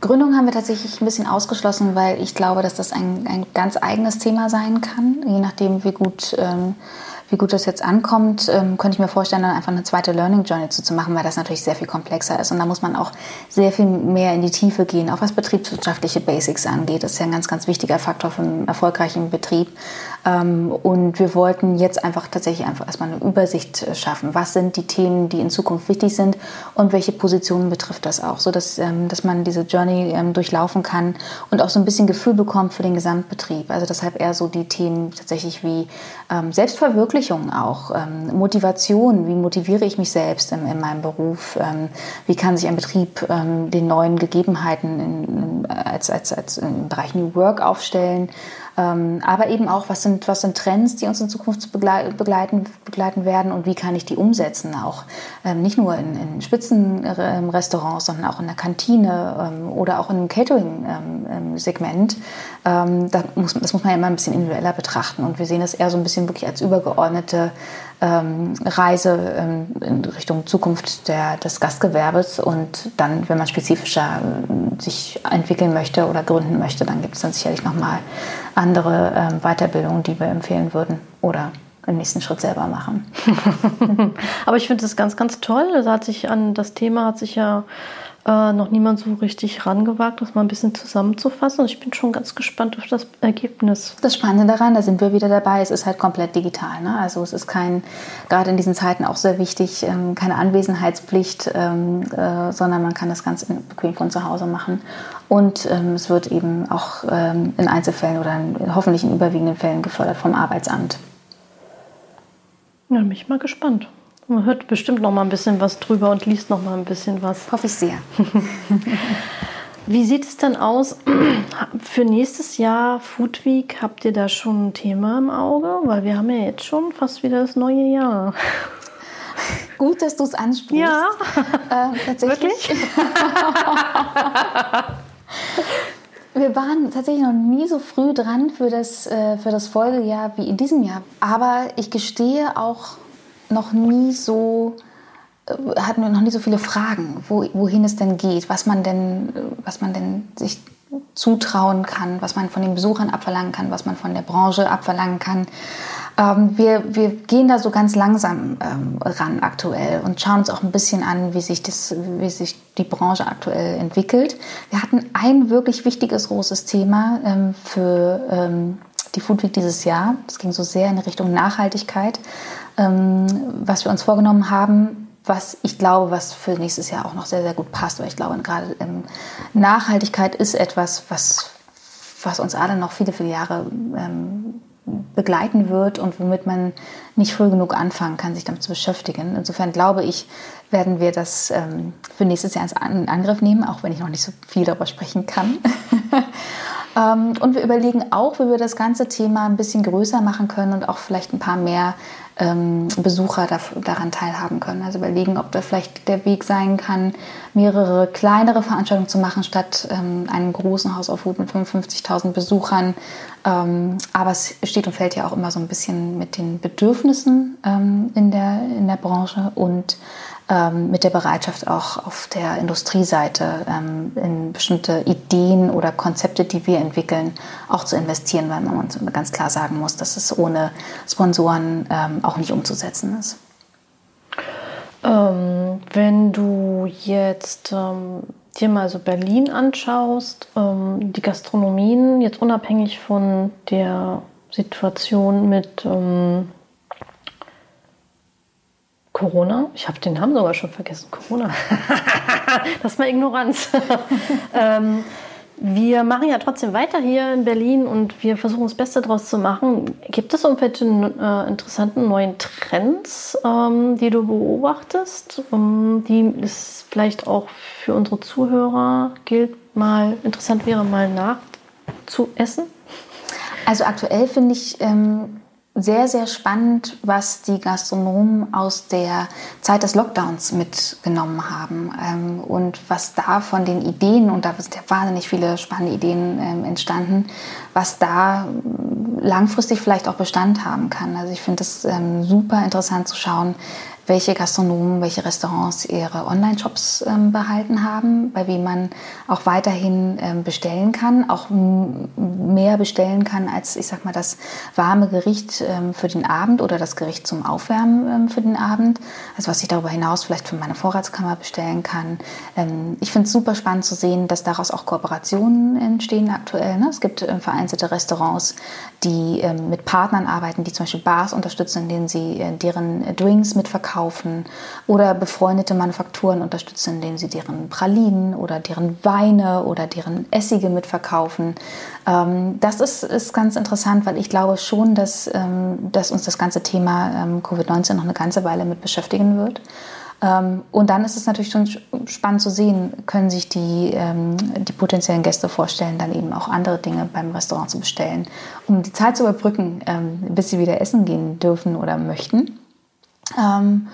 Gründung haben wir tatsächlich ein bisschen ausgeschlossen, weil ich glaube, dass das ein, ein ganz eigenes Thema sein kann. Je nachdem, wie gut, ähm, wie gut das jetzt ankommt, ähm, könnte ich mir vorstellen, dann einfach eine zweite Learning Journey zu, zu machen, weil das natürlich sehr viel komplexer ist. Und da muss man auch sehr viel mehr in die Tiefe gehen, auch was betriebswirtschaftliche Basics angeht. Das ist ja ein ganz, ganz wichtiger Faktor für einen erfolgreichen Betrieb. Ähm, und wir wollten jetzt einfach tatsächlich einfach erstmal eine Übersicht äh, schaffen. Was sind die Themen, die in Zukunft wichtig sind und welche Positionen betrifft das auch, so dass, ähm, dass man diese Journey ähm, durchlaufen kann und auch so ein bisschen Gefühl bekommt für den Gesamtbetrieb. Also deshalb eher so die Themen tatsächlich wie Selbstverwirklichung auch, Motivation, wie motiviere ich mich selbst in, in meinem Beruf, wie kann sich ein Betrieb den neuen Gegebenheiten in, in, als, als, als im Bereich New Work aufstellen. Ähm, aber eben auch, was sind, was sind Trends, die uns in Zukunft beglei- begleiten, begleiten werden und wie kann ich die umsetzen, auch ähm, nicht nur in, in Spitzenrestaurants, sondern auch in der Kantine ähm, oder auch in einem Catering-Segment. Ähm, da muss, das muss man ja immer ein bisschen individueller betrachten und wir sehen das eher so ein bisschen wirklich als übergeordnete ähm, Reise ähm, in Richtung Zukunft der, des Gastgewerbes und dann, wenn man spezifischer ähm, sich entwickeln möchte oder gründen möchte, dann gibt es dann sicherlich nochmal andere ähm, Weiterbildungen, die wir empfehlen würden oder im nächsten Schritt selber machen. Aber ich finde das ganz, ganz toll. Das hat sich an das Thema hat sich ja äh, noch niemand so richtig rangewagt, das mal ein bisschen zusammenzufassen. Und ich bin schon ganz gespannt auf das Ergebnis. Das Spannende daran, da sind wir wieder dabei, es ist halt komplett digital. Ne? Also es ist kein, gerade in diesen Zeiten auch sehr wichtig, ähm, keine Anwesenheitspflicht, ähm, äh, sondern man kann das ganz bequem von zu Hause machen. Und ähm, es wird eben auch ähm, in Einzelfällen oder in, hoffentlich in überwiegenden Fällen gefördert vom Arbeitsamt. Ja, bin ich mal gespannt. Man hört bestimmt noch mal ein bisschen was drüber und liest noch mal ein bisschen was. Hoffe ich sehr. Wie sieht es denn aus für nächstes Jahr Food Week? Habt ihr da schon ein Thema im Auge? Weil wir haben ja jetzt schon fast wieder das neue Jahr. Gut, dass du es ansprichst. Ja. Äh, tatsächlich. Wir waren tatsächlich noch nie so früh dran für das, äh, für das Folgejahr wie in diesem Jahr. Aber ich gestehe auch noch nie so, äh, hatten wir noch nie so viele Fragen, wo, wohin es denn geht, was man denn, äh, was man denn sich zutrauen kann, was man von den Besuchern abverlangen kann, was man von der Branche abverlangen kann. Ähm, wir, wir gehen da so ganz langsam ähm, ran aktuell und schauen uns auch ein bisschen an, wie sich, das, wie sich die Branche aktuell entwickelt. Wir hatten ein wirklich wichtiges großes Thema ähm, für ähm, die Food Week dieses Jahr. Das ging so sehr in Richtung Nachhaltigkeit, was wir uns vorgenommen haben, was ich glaube, was für nächstes Jahr auch noch sehr, sehr gut passt, weil ich glaube, gerade ähm, Nachhaltigkeit ist etwas, was, was uns alle noch viele, viele Jahre ähm, begleiten wird und womit man nicht früh genug anfangen kann, sich damit zu beschäftigen. Insofern glaube ich, werden wir das ähm, für nächstes Jahr in Angriff nehmen, auch wenn ich noch nicht so viel darüber sprechen kann. ähm, und wir überlegen auch, wie wir das ganze Thema ein bisschen größer machen können und auch vielleicht ein paar mehr ähm, Besucher daran teilhaben können. Also überlegen, ob da vielleicht der Weg sein kann, mehrere kleinere Veranstaltungen zu machen, statt ähm, einem großen Haus auf Hut mit 55.000 Besuchern. Aber es steht und fällt ja auch immer so ein bisschen mit den Bedürfnissen in, der, in der Branche und ähm, mit der Bereitschaft auch auf der Industrieseite ähm, in bestimmte Ideen oder Konzepte, die wir entwickeln, auch zu investieren, weil man uns ganz klar sagen muss, dass es ohne Sponsoren ähm, auch nicht umzusetzen ist. Ähm, wenn du jetzt ähm, dir mal so Berlin anschaust, ähm, die Gastronomien, jetzt unabhängig von der Situation mit Corona? Ich habe den Namen sogar schon vergessen. Corona. das ist mal Ignoranz. ähm, wir machen ja trotzdem weiter hier in Berlin und wir versuchen das Beste daraus zu machen. Gibt es irgendwelche äh, interessanten neuen Trends, ähm, die du beobachtest, um, die es vielleicht auch für unsere Zuhörer gilt, mal interessant wäre, mal nachzuessen? Also aktuell finde ich ähm, sehr, sehr spannend, was die Gastronomen aus der Zeit des Lockdowns mitgenommen haben ähm, und was da von den Ideen, und da sind ja wahnsinnig viele spannende Ideen ähm, entstanden, was da langfristig vielleicht auch Bestand haben kann. Also ich finde es ähm, super interessant zu schauen, welche Gastronomen, welche Restaurants ihre Online-Shops ähm, behalten haben, bei wem man auch weiterhin ähm, bestellen kann, auch mehr bestellen kann als, ich sag mal, das warme Gericht ähm, für den Abend oder das Gericht zum Aufwärmen ähm, für den Abend. Also was ich darüber hinaus vielleicht für meine Vorratskammer bestellen kann. Ähm, ich finde es super spannend zu sehen, dass daraus auch Kooperationen entstehen aktuell. Ne? Es gibt äh, vereinzelte Restaurants, die ähm, mit Partnern arbeiten, die zum Beispiel Bars unterstützen, in denen sie äh, deren Drinks mitverkaufen verkaufen oder befreundete Manufakturen unterstützen, indem sie deren Pralinen oder deren Weine oder deren Essige mitverkaufen. Ähm, das ist, ist ganz interessant, weil ich glaube schon, dass, ähm, dass uns das ganze Thema ähm, Covid-19 noch eine ganze Weile mit beschäftigen wird. und dann ist es natürlich schon spannend zu sehen, können sich die, die potenziellen Gäste vorstellen, dann eben auch andere Dinge beim Restaurant zu bestellen, um die Zeit zu überbrücken, bis sie wieder essen gehen dürfen oder möchten. Ähm,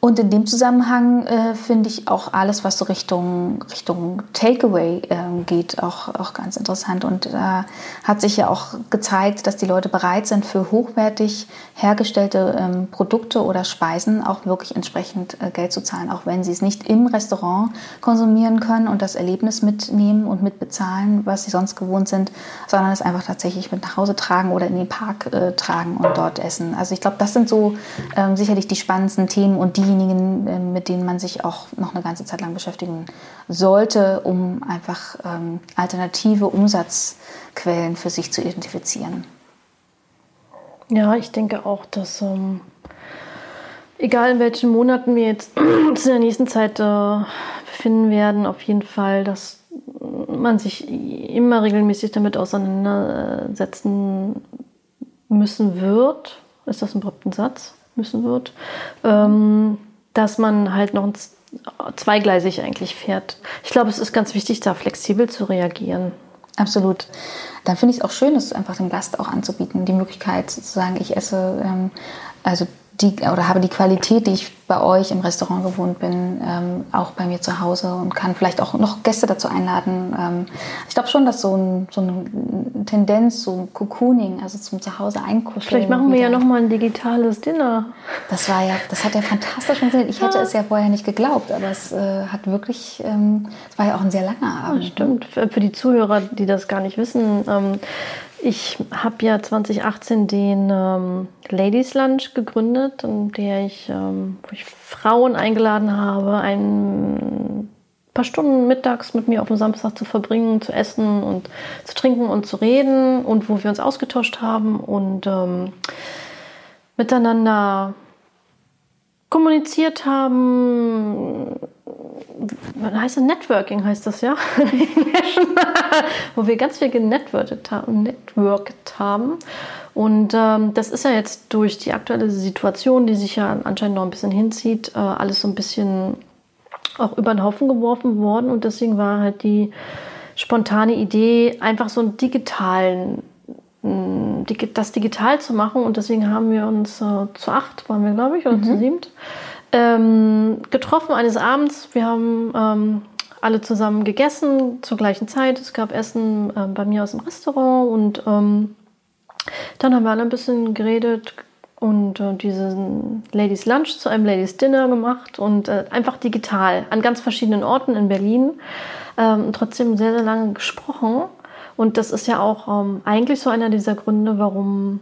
und in dem Zusammenhang äh, finde ich auch alles, was so Richtung, Richtung Takeaway äh, geht, auch, auch ganz interessant. Und da äh, hat sich ja auch gezeigt, dass die Leute bereit sind, für hochwertig hergestellte ähm, Produkte oder Speisen auch wirklich entsprechend äh, Geld zu zahlen, auch wenn sie es nicht im Restaurant konsumieren können und das Erlebnis mitnehmen und mitbezahlen, was sie sonst gewohnt sind, sondern es einfach tatsächlich mit nach Hause tragen oder in den Park äh, tragen und dort essen. Also ich glaube, das sind so ähm, sicherlich die spannendsten Themen und die diejenigen, ähm, mit denen man sich auch noch eine ganze Zeit lang beschäftigen sollte, um einfach ähm, alternative Umsatzquellen für sich zu identifizieren. Ja, ich denke auch, dass ähm, egal in welchen Monaten wir jetzt in der nächsten Zeit äh, befinden werden, auf jeden Fall, dass man sich immer regelmäßig damit auseinandersetzen müssen wird. Ist das ein Satz? Müssen wird. Ähm, dass man halt noch zweigleisig eigentlich fährt. Ich glaube, es ist ganz wichtig, da flexibel zu reagieren. Absolut. Dann finde ich es auch schön, es einfach dem Gast auch anzubieten, die Möglichkeit zu sagen, ich esse ähm, also die oder habe die Qualität, die ich bei euch im Restaurant gewohnt bin, ähm, auch bei mir zu Hause und kann vielleicht auch noch Gäste dazu einladen. Ähm, ich glaube schon, dass so, ein, so eine Tendenz, so ein Cocooning, also zum Zuhause einkuscheln. Vielleicht machen wir ja noch mal ein digitales Dinner. Das war ja, das hat ja fantastisch funktioniert. Ich hätte ja. es ja vorher nicht geglaubt, aber es äh, hat wirklich, ähm, es war ja auch ein sehr langer Abend. Ja, stimmt. Für, für, die Zuhörer, die das gar nicht wissen, ähm, Ich habe ja 2018 den ähm, Ladies Lunch gegründet, in der ich, ähm, wo ich Frauen eingeladen habe, ein paar Stunden mittags mit mir auf dem Samstag zu verbringen, zu essen und zu trinken und zu reden und wo wir uns ausgetauscht haben und ähm, miteinander kommuniziert haben. Heißt das? Networking heißt das ja. Wo wir ganz viel genetworked haben. Networked haben. Und ähm, das ist ja jetzt durch die aktuelle Situation, die sich ja anscheinend noch ein bisschen hinzieht, äh, alles so ein bisschen auch über den Haufen geworfen worden. Und deswegen war halt die spontane Idee, einfach so einen digitalen das digital zu machen. Und deswegen haben wir uns äh, zu acht, waren wir, glaube ich, oder mhm. zu siebt, ähm, getroffen eines Abends. Wir haben ähm, alle zusammen gegessen zur gleichen Zeit. Es gab Essen äh, bei mir aus dem Restaurant und ähm, dann haben wir alle ein bisschen geredet und äh, diesen Ladies Lunch zu einem Ladies Dinner gemacht und äh, einfach digital an ganz verschiedenen Orten in Berlin. Ähm, trotzdem sehr, sehr lange gesprochen. Und das ist ja auch ähm, eigentlich so einer dieser Gründe, warum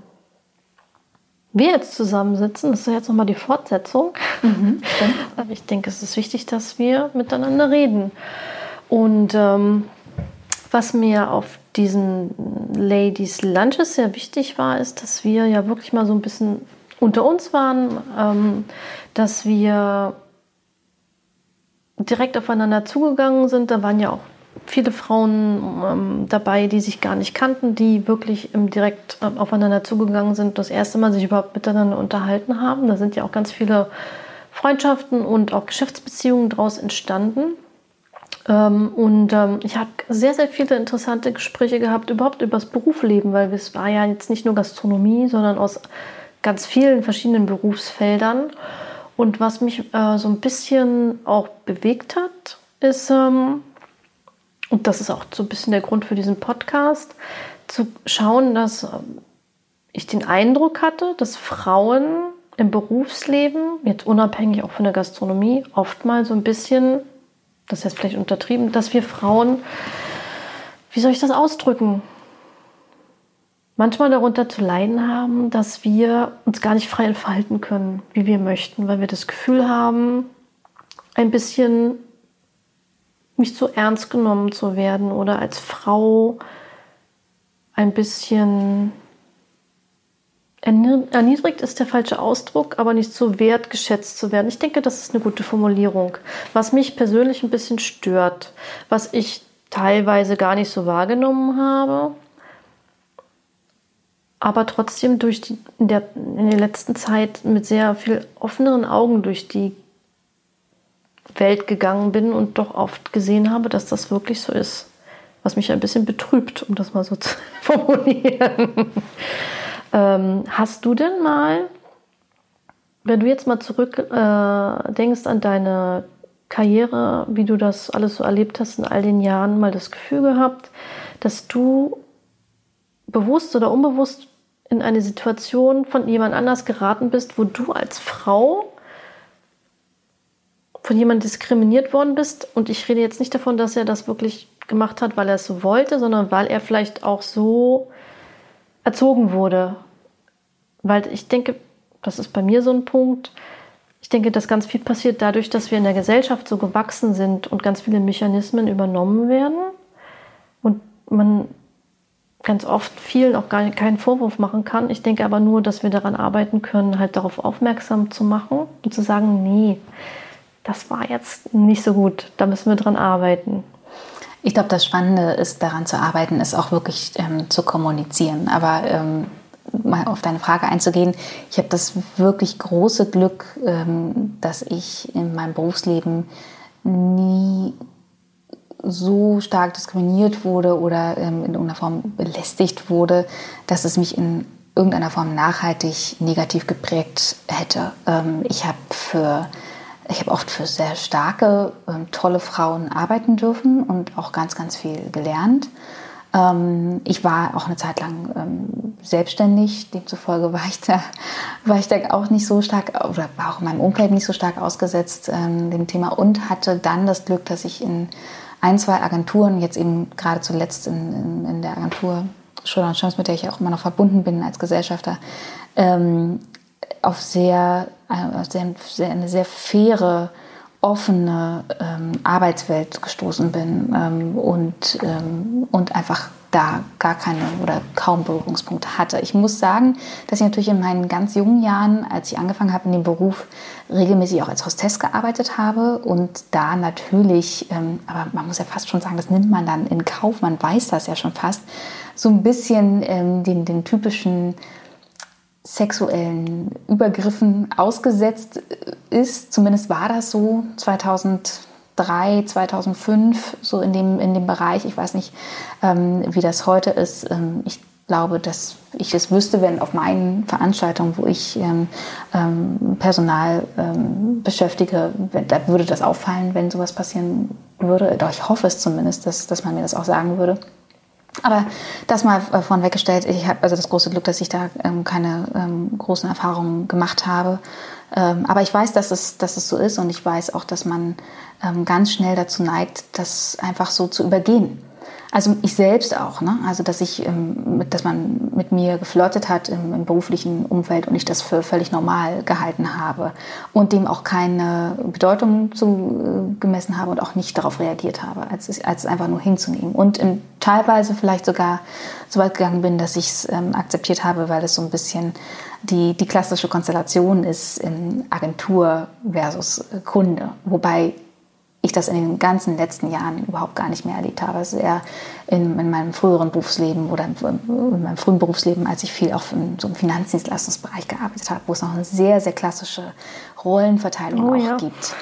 wir jetzt zusammensitzen. Das ist ja jetzt nochmal die Fortsetzung. Mhm, ich denke, es ist wichtig, dass wir miteinander reden. Und ähm, was mir auf diesen Ladies Lunches sehr wichtig war, ist, dass wir ja wirklich mal so ein bisschen unter uns waren, ähm, dass wir direkt aufeinander zugegangen sind. Da waren ja auch viele Frauen ähm, dabei, die sich gar nicht kannten, die wirklich ähm, direkt ähm, aufeinander zugegangen sind, das erste Mal sich überhaupt miteinander unterhalten haben. Da sind ja auch ganz viele Freundschaften und auch Geschäftsbeziehungen daraus entstanden. Ähm, und ähm, ich habe sehr, sehr viele interessante Gespräche gehabt, überhaupt über das Berufsleben, weil es war ja jetzt nicht nur Gastronomie, sondern aus ganz vielen verschiedenen Berufsfeldern. Und was mich äh, so ein bisschen auch bewegt hat, ist, ähm, und das ist auch so ein bisschen der Grund für diesen Podcast, zu schauen, dass ähm, ich den Eindruck hatte, dass Frauen im Berufsleben, jetzt unabhängig auch von der Gastronomie, oft mal so ein bisschen, das jetzt vielleicht untertrieben, dass wir Frauen, wie soll ich das ausdrücken, manchmal darunter zu leiden haben, dass wir uns gar nicht frei entfalten können, wie wir möchten, weil wir das Gefühl haben, ein bisschen nicht so ernst genommen zu werden oder als Frau ein bisschen erniedrigt ist der falsche Ausdruck, aber nicht so wertgeschätzt zu werden. Ich denke, das ist eine gute Formulierung. Was mich persönlich ein bisschen stört, was ich teilweise gar nicht so wahrgenommen habe, aber trotzdem durch die, in, der, in der letzten Zeit mit sehr viel offeneren Augen durch die Welt gegangen bin und doch oft gesehen habe, dass das wirklich so ist. Was mich ein bisschen betrübt, um das mal so zu formulieren. ähm, hast du denn mal, wenn du jetzt mal zurück äh, denkst an deine Karriere, wie du das alles so erlebt hast in all den Jahren, mal das Gefühl gehabt, dass du bewusst oder unbewusst in eine Situation von jemand anders geraten bist, wo du als Frau von jemandem diskriminiert worden bist. Und ich rede jetzt nicht davon, dass er das wirklich gemacht hat, weil er es so wollte, sondern weil er vielleicht auch so erzogen wurde. Weil ich denke, das ist bei mir so ein Punkt. Ich denke, dass ganz viel passiert dadurch, dass wir in der Gesellschaft so gewachsen sind und ganz viele Mechanismen übernommen werden und man ganz oft vielen auch gar keinen Vorwurf machen kann. Ich denke aber nur, dass wir daran arbeiten können, halt darauf aufmerksam zu machen und zu sagen, nee, das war jetzt nicht so gut, da müssen wir dran arbeiten. Ich glaube, das Spannende ist, daran zu arbeiten, ist auch wirklich ähm, zu kommunizieren. Aber ähm, mal auf deine Frage einzugehen, ich habe das wirklich große Glück, ähm, dass ich in meinem Berufsleben nie so stark diskriminiert wurde oder ähm, in irgendeiner Form belästigt wurde, dass es mich in irgendeiner Form nachhaltig negativ geprägt hätte. Ähm, ich habe für ich habe oft für sehr starke, ähm, tolle Frauen arbeiten dürfen und auch ganz, ganz viel gelernt. Ähm, ich war auch eine Zeit lang ähm, selbstständig, demzufolge war ich, da, war ich da auch nicht so stark oder war auch in meinem Umfeld nicht so stark ausgesetzt dem Thema und hatte dann das Glück, dass ich in ein, zwei Agenturen, jetzt eben gerade zuletzt in, in, in der Agentur Schröder und Schirms, mit der ich auch immer noch verbunden bin als Gesellschafter, auf sehr, äh, auf sehr, sehr, eine sehr faire, offene ähm, Arbeitswelt gestoßen bin ähm, und, ähm, und einfach da gar keine oder kaum Berührungspunkte hatte. Ich muss sagen, dass ich natürlich in meinen ganz jungen Jahren, als ich angefangen habe in dem Beruf, regelmäßig auch als Hostess gearbeitet habe und da natürlich, ähm, aber man muss ja fast schon sagen, das nimmt man dann in Kauf, man weiß das ja schon fast, so ein bisschen ähm, den, den typischen sexuellen Übergriffen ausgesetzt ist. Zumindest war das so 2003, 2005, so in dem, in dem Bereich. Ich weiß nicht, ähm, wie das heute ist. Ähm, ich glaube, dass ich es wüsste, wenn auf meinen Veranstaltungen, wo ich ähm, ähm Personal ähm, beschäftige, da würde das auffallen, wenn sowas passieren würde. Doch ich hoffe es zumindest, dass, dass man mir das auch sagen würde. Aber das mal äh, vorn weggestellt, ich habe also das große Glück, dass ich da ähm, keine ähm, großen Erfahrungen gemacht habe. Ähm, aber ich weiß, dass es, dass es so ist und ich weiß auch, dass man ähm, ganz schnell dazu neigt, das einfach so zu übergehen. Also ich selbst auch, ne? also dass ich, ähm, dass man mit mir geflirtet hat im, im, beruflichen Umfeld und ich das für völlig normal gehalten habe und dem auch keine Bedeutung zugemessen äh, habe und auch nicht darauf reagiert habe, als, als einfach nur hinzunehmen. Und in, teilweise vielleicht sogar so weit gegangen bin, dass ich es ähm, akzeptiert habe, weil es so ein bisschen die, die klassische Konstellation ist in Agentur versus Kunde. Wobei ich das in den ganzen letzten Jahren überhaupt gar nicht mehr erlebt habe. Es ist eher in, in, meinem früheren Berufsleben oder in meinem frühen Berufsleben, als ich viel auch in so einem Finanzdienstleistungsbereich gearbeitet habe, wo es noch eine sehr, sehr klassische Rollenverteilung oh, auch ja. gibt.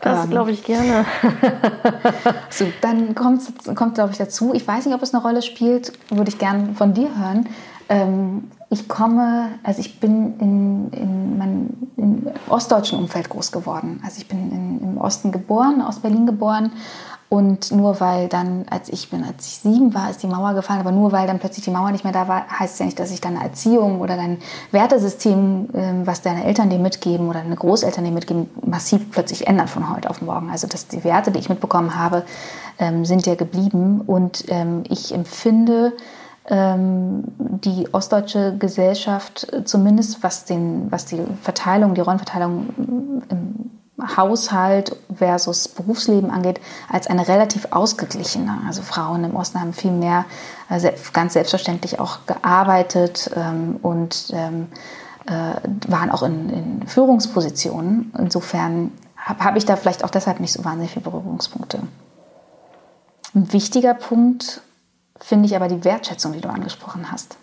Das ähm, glaube ich gerne. so, dann kommt, kommt glaube ich, dazu, ich weiß nicht, ob es eine Rolle spielt, würde ich gerne von dir hören. Ähm, ich komme, also ich bin in, in meinem im ostdeutschen Umfeld groß geworden. Also ich bin in, im Osten geboren, aus Berlin geboren. Und nur weil dann, als ich bin, als ich sieben war, ist die Mauer gefallen, aber nur weil dann plötzlich die Mauer nicht mehr da war, heißt es ja nicht, dass sich deine Erziehung oder dein Wertesystem, ähm, was deine Eltern dir mitgeben oder deine Großeltern dir mitgeben, massiv plötzlich ändert von heute auf morgen. Also dass die Werte, die ich mitbekommen habe, ähm, sind ja geblieben. Und ähm, ich empfinde, die ostdeutsche Gesellschaft, äh, zumindest was, den, was die Verteilung, die Rollenverteilung im Haushalt versus Berufsleben angeht, als eine relativ ausgeglichene. Also Frauen im Osten haben viel mehr also ganz selbstverständlich auch gearbeitet ähm, und ähm, äh, waren auch in, in, Führungspositionen. Insofern habe hab ich da vielleicht auch deshalb nicht so wahnsinnig viele Berührungspunkte. Ein wichtiger Punkt finde ich aber die Wertschätzung, die du angesprochen hast.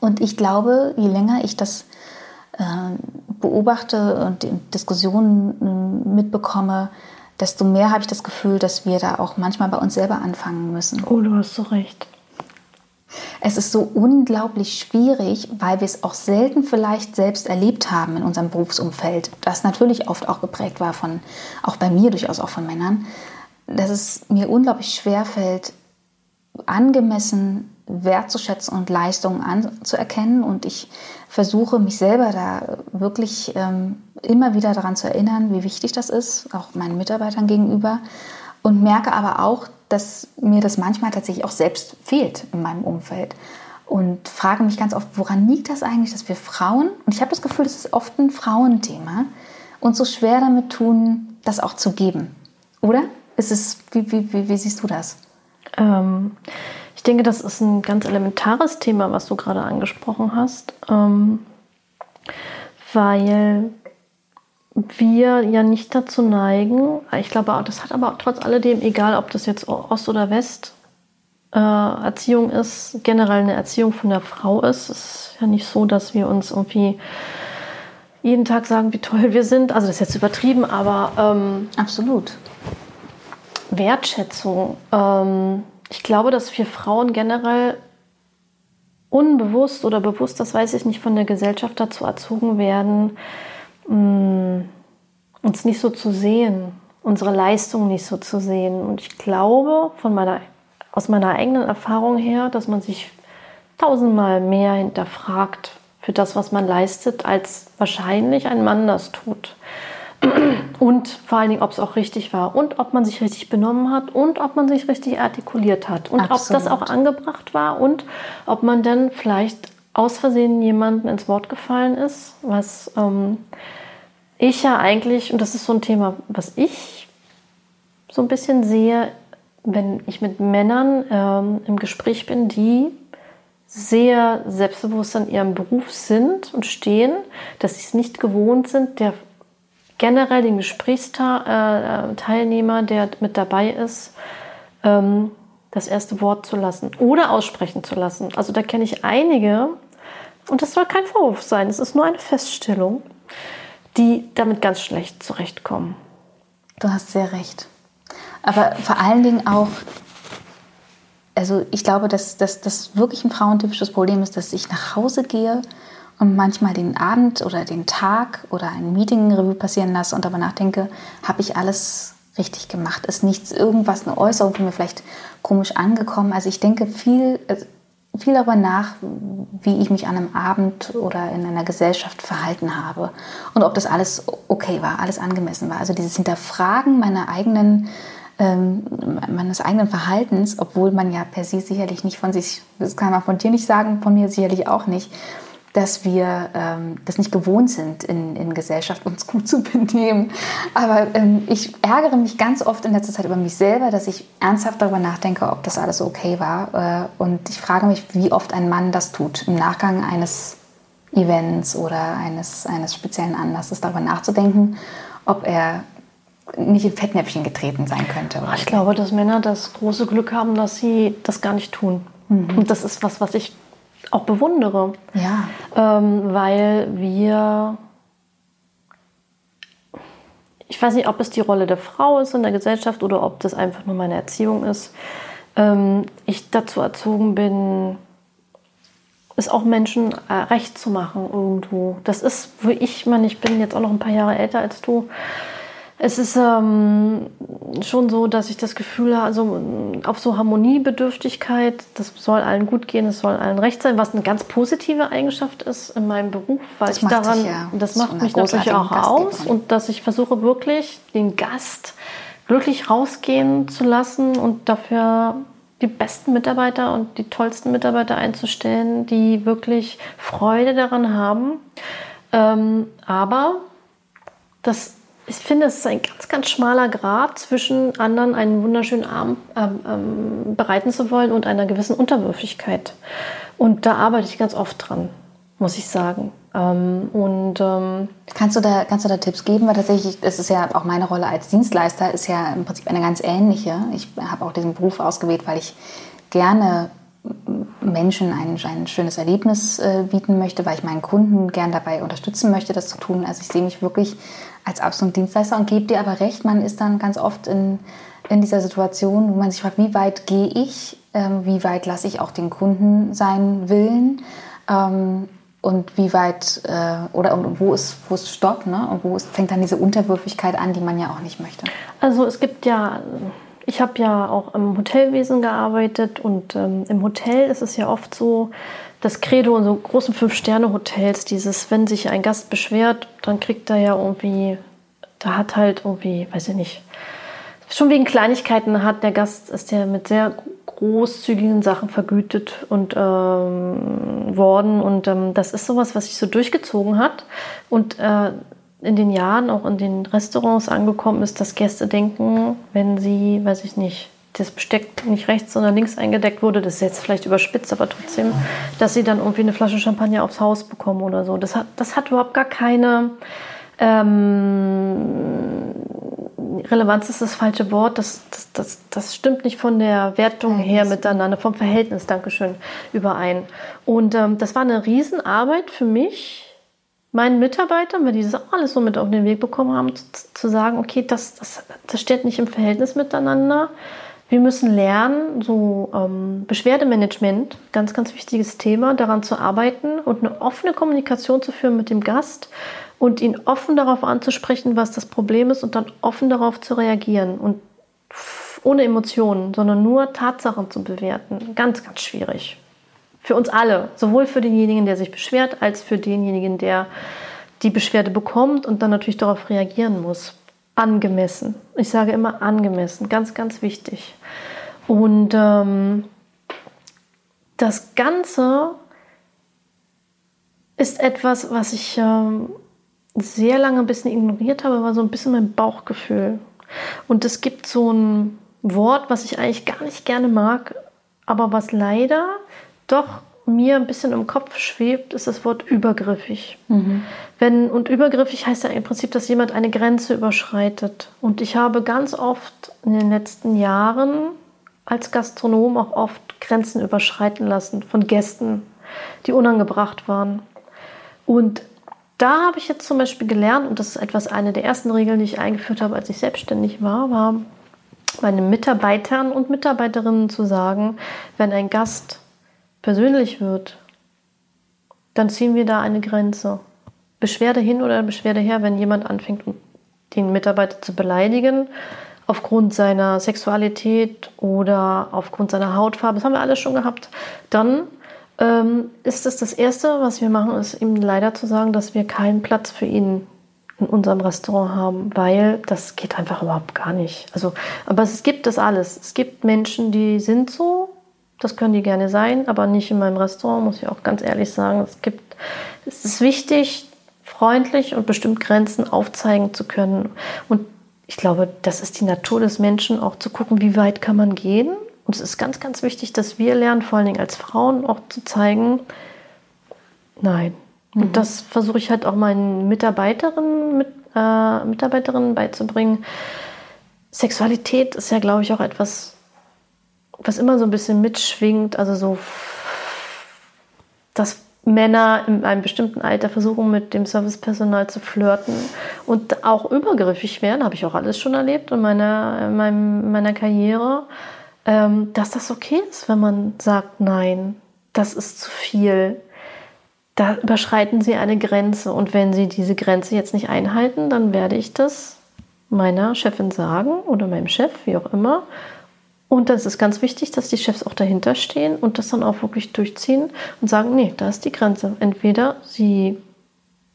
Und ich glaube, je länger ich das äh, beobachte und Diskussionen äh, mitbekomme, desto mehr habe ich das Gefühl, dass wir da auch manchmal bei uns selber anfangen müssen. Oh, du hast so recht. Es ist so unglaublich schwierig, weil wir es auch selten vielleicht selbst erlebt haben in unserem Berufsumfeld, das natürlich oft auch geprägt war von, auch bei mir durchaus auch von Männern, dass es mir unglaublich schwer fällt, angemessen wertzuschätzen und Leistungen anzuerkennen. Und ich versuche mich selber da wirklich ähm, immer wieder daran zu erinnern, wie wichtig das ist, auch meinen Mitarbeitern gegenüber. Und merke aber auch, dass mir das manchmal tatsächlich auch selbst fehlt in meinem Umfeld. Und frage mich ganz oft, woran liegt das eigentlich, dass wir Frauen, und ich habe das Gefühl, das ist oft ein Frauenthema, uns so schwer damit tun, das auch zu geben. Oder? Ist es, wie, wie, wie, wie siehst du das? Ähm, ich denke, das ist ein ganz elementares Thema, was du gerade angesprochen hast, ähm, weil wir ja nicht dazu neigen, ich glaube, das hat aber trotz alledem, egal ob das jetzt Ost- oder West äh, Erziehung ist, generell eine Erziehung von der Frau ist. Es ist ja nicht so, dass wir uns irgendwie jeden Tag sagen, wie toll wir sind. Also das ist jetzt übertrieben, aber ähm, absolut. Wertschätzung. Ähm, ich glaube, dass wir Frauen generell unbewusst oder bewusst, das weiß ich nicht, von der Gesellschaft dazu erzogen werden, mh, mm, uns nicht so zu sehen, unsere Leistung nicht so zu sehen. Und ich glaube von meiner, aus meiner eigenen Erfahrung her, dass man sich tausendmal mehr hinterfragt für das, was man leistet, als wahrscheinlich ein Mann das tut. Und vor allen Dingen, ob es auch richtig war und ob man sich richtig benommen hat und ob man sich richtig artikuliert hat und Absolut. ob das auch angebracht war und ob man dann vielleicht aus Versehen jemandem ins Wort gefallen ist, was ähm, ich ja eigentlich, und das ist so ein Thema, was ich so ein bisschen sehe, wenn ich mit Männern ähm, im Gespräch bin, die sehr selbstbewusst an ihrem Beruf sind und stehen, dass sie es nicht gewohnt sind, der generell den Gesprächsteilnehmer, der mit dabei ist, ähm, das erste Wort zu lassen oder aussprechen zu lassen. Also da kenne ich einige, und das soll kein Vorwurf sein, es ist nur eine Feststellung, die damit ganz schlecht zurechtkommen. Du hast sehr recht. Aber vor allen Dingen auch, also ich glaube, dass das wirklich ein frauentypisches Problem ist, dass ich nach Hause gehe und manchmal den Abend oder den Tag oder ein Meeting Revue passieren lasse und darüber nachdenke, habe ich alles richtig gemacht? Ist nichts, irgendwas, eine Äußerung von mir vielleicht komisch angekommen? Also ich denke viel, also viel darüber nach, wie ich mich an einem Abend oder in einer Gesellschaft verhalten habe und ob das alles okay war, alles angemessen war. Also dieses Hinterfragen meiner eigenen, ähm, meines eigenen Verhaltens, obwohl man ja per se sicherlich nicht von sich, das kann man von dir nicht sagen, von mir sicherlich auch nicht, dass wir ähm, das nicht gewohnt sind, in, in Gesellschaft uns gut zu benehmen. Aber ähm, ich ärgere mich ganz oft in letzter Zeit über mich selber, dass ich ernsthaft darüber nachdenke, ob das alles okay war. Äh, und ich frage mich, wie oft ein Mann das tut, im Nachgang eines Events oder eines, eines speziellen Anlasses darüber nachzudenken, ob er nicht in Fettnäpfchen getreten sein könnte. Ich glaube, dass Männer das große Glück haben, dass sie das gar nicht tun. Mhm. Und das ist was, was ich auch bewundere. Ja. Ähm, weil wir, ich weiß nicht, ob es die Rolle der Frau ist in der Gesellschaft oder ob das einfach nur meine Erziehung ist. Ähm, ich dazu erzogen bin, es auch Menschen äh, recht zu machen irgendwo. Das ist, wo ich meine, ich bin jetzt auch noch ein paar Jahre älter als du. Es ist ähm, schon so, dass ich das Gefühl habe, also auf so Harmoniebedürftigkeit, das soll allen gut gehen, es soll allen recht sein, was eine ganz positive Eigenschaft ist in meinem Beruf, weil das ich daran, dich, ja. das macht mich natürlich auch aus und dass ich versuche wirklich den Gast wirklich rausgehen zu lassen und dafür die besten Mitarbeiter und die tollsten Mitarbeiter einzustellen, die wirklich Freude daran haben. Ähm, aber das ich finde, es ist ein ganz, ganz schmaler Grad zwischen anderen einen wunderschönen Abend ähm, ähm, bereiten zu wollen und einer gewissen Unterwürfigkeit. Und da arbeite ich ganz oft dran, muss ich sagen. Ähm, und ähm, kannst du da kannst du da Tipps geben? Weil tatsächlich, das ist ja auch meine Rolle als Dienstleister, ist ja im Prinzip eine ganz ähnliche. Ich habe auch diesen Beruf ausgewählt, weil ich gerne Menschen ein, ein schönes Erlebnis äh, bieten möchte, weil ich meinen Kunden gern dabei unterstützen möchte, das zu tun. Also ich sehe mich wirklich als absoluten Dienstleister und gebe dir aber recht, man ist dann ganz oft in, in dieser Situation, wo man sich fragt, wie weit gehe ich, ähm, wie weit lasse ich auch den Kunden seinen Willen ähm, und wie weit äh, oder und wo ist, wo ist Stopp ne? und wo ist, fängt dann diese Unterwürfigkeit an, die man ja auch nicht möchte. Also es gibt ja ich habe ja auch im Hotelwesen gearbeitet und ähm, im Hotel ist es ja oft so, das Credo in so großen Fünf-Sterne-Hotels, dieses, wenn sich ein Gast beschwert, dann kriegt er ja irgendwie, da hat halt irgendwie, weiß ich nicht, schon wegen Kleinigkeiten hat der Gast, ist der mit sehr großzügigen Sachen vergütet und ähm, worden. Und ähm, das ist sowas, was sich so durchgezogen hat. Und äh, in den Jahren auch in den Restaurants angekommen ist, dass Gäste denken, wenn sie, weiß ich nicht, das Besteck nicht rechts, sondern links eingedeckt wurde, das ist jetzt vielleicht überspitzt, aber trotzdem, dass sie dann irgendwie eine Flasche Champagner aufs Haus bekommen oder so. Das hat, das hat überhaupt gar keine ähm, Relevanz ist das falsche Wort. Das, das, das, das stimmt nicht von der Wertung her miteinander, vom Verhältnis, Dankeschön, überein. Und ähm, das war eine Riesenarbeit für mich, meinen Mitarbeitern, weil die das auch alles so mit auf den Weg bekommen haben, zu, zu sagen, okay, das, das, das steht nicht im Verhältnis miteinander. Wir müssen lernen, so ähm, Beschwerdemanagement, ganz, ganz wichtiges Thema, daran zu arbeiten und eine offene Kommunikation zu führen mit dem Gast und ihn offen darauf anzusprechen, was das Problem ist und dann offen darauf zu reagieren und ohne Emotionen, sondern nur Tatsachen zu bewerten. Ganz, ganz schwierig. Für uns alle, sowohl für denjenigen, der sich beschwert, als für denjenigen, der die Beschwerde bekommt und dann natürlich darauf reagieren muss. Angemessen. Ich sage immer angemessen, ganz, ganz wichtig. Und ähm, das Ganze ist etwas, was ich ähm, sehr lange ein bisschen ignoriert habe, war so ein bisschen mein Bauchgefühl. Und es gibt so ein Wort, was ich eigentlich gar nicht gerne mag, aber was leider doch mir ein bisschen im Kopf schwebt, ist das Wort übergriffig. Mhm. Wenn, und übergriffig heißt ja im Prinzip, dass jemand eine Grenze überschreitet. Und ich habe ganz oft in den letzten Jahren als Gastronom auch oft Grenzen überschreiten lassen von Gästen, die unangebracht waren. Und da habe ich jetzt zum Beispiel gelernt, und das ist etwas eine der ersten Regeln, die ich eingeführt habe, als ich selbstständig war, war meinen Mitarbeitern und Mitarbeiterinnen zu sagen, wenn ein Gast persönlich wird, dann ziehen wir da eine Grenze. Beschwerde hin oder Beschwerde her, wenn jemand anfängt, den Mitarbeiter zu beleidigen, aufgrund seiner Sexualität oder aufgrund seiner Hautfarbe, das haben wir alles schon gehabt, dann ähm, ist es das Erste, was wir machen, ist ihm leider zu sagen, dass wir keinen Platz für ihn in unserem Restaurant haben, weil das geht einfach überhaupt gar nicht. Also, aber es gibt das alles. Es gibt Menschen, die sind so, das können die gerne sein, aber nicht in meinem Restaurant, muss ich auch ganz ehrlich sagen. Es gibt, es ist wichtig, freundlich und bestimmt Grenzen aufzeigen zu können. Und ich glaube, das ist die Natur des Menschen, auch zu gucken, wie weit kann man gehen. Und es ist ganz, ganz wichtig, dass wir lernen, vor allen Dingen als Frauen auch zu zeigen, nein. Mhm. Und das versuche ich halt auch meinen Mitarbeiterinnen, mit, äh, Mitarbeiterinnen beizubringen. Sexualität ist ja, glaube ich, auch etwas, was immer so ein bisschen mitschwingt, also so, dass Männer in einem bestimmten Alter versuchen, mit dem Servicepersonal zu flirten und auch übergriffig werden, habe ich auch alles schon erlebt in meiner, in meinem, in meiner Karriere, ähm, dass das okay ist, wenn man sagt, nein, das ist zu viel. Da überschreiten sie eine Grenze und wenn sie diese Grenze jetzt nicht einhalten, dann werde ich das meiner Chefin sagen oder meinem Chef, wie auch immer, und das ist ganz wichtig, dass die Chefs auch dahinter stehen und das dann auch wirklich durchziehen und sagen, nee, da ist die Grenze. Entweder sie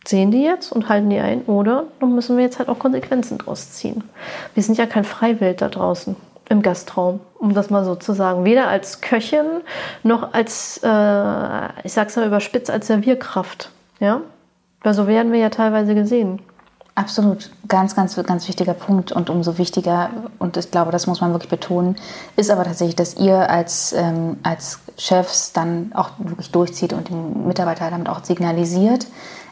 sehen die jetzt und halten die ein oder dann müssen wir jetzt halt auch Konsequenzen draus ziehen. Wir sind ja kein Freiwild da draußen im Gastraum, um das mal so zu sagen. Weder als Köchin noch als, äh, ich sag's mal überspitzt, als Servierkraft. Ja? Weil so werden wir ja teilweise gesehen. Absolut, ganz, ganz, ganz wichtiger Punkt und umso wichtiger, und ich glaube, das muss man wirklich betonen, ist aber tatsächlich, dass ihr als, ähm, als Chefs dann auch wirklich durchzieht und den Mitarbeiter damit auch signalisiert,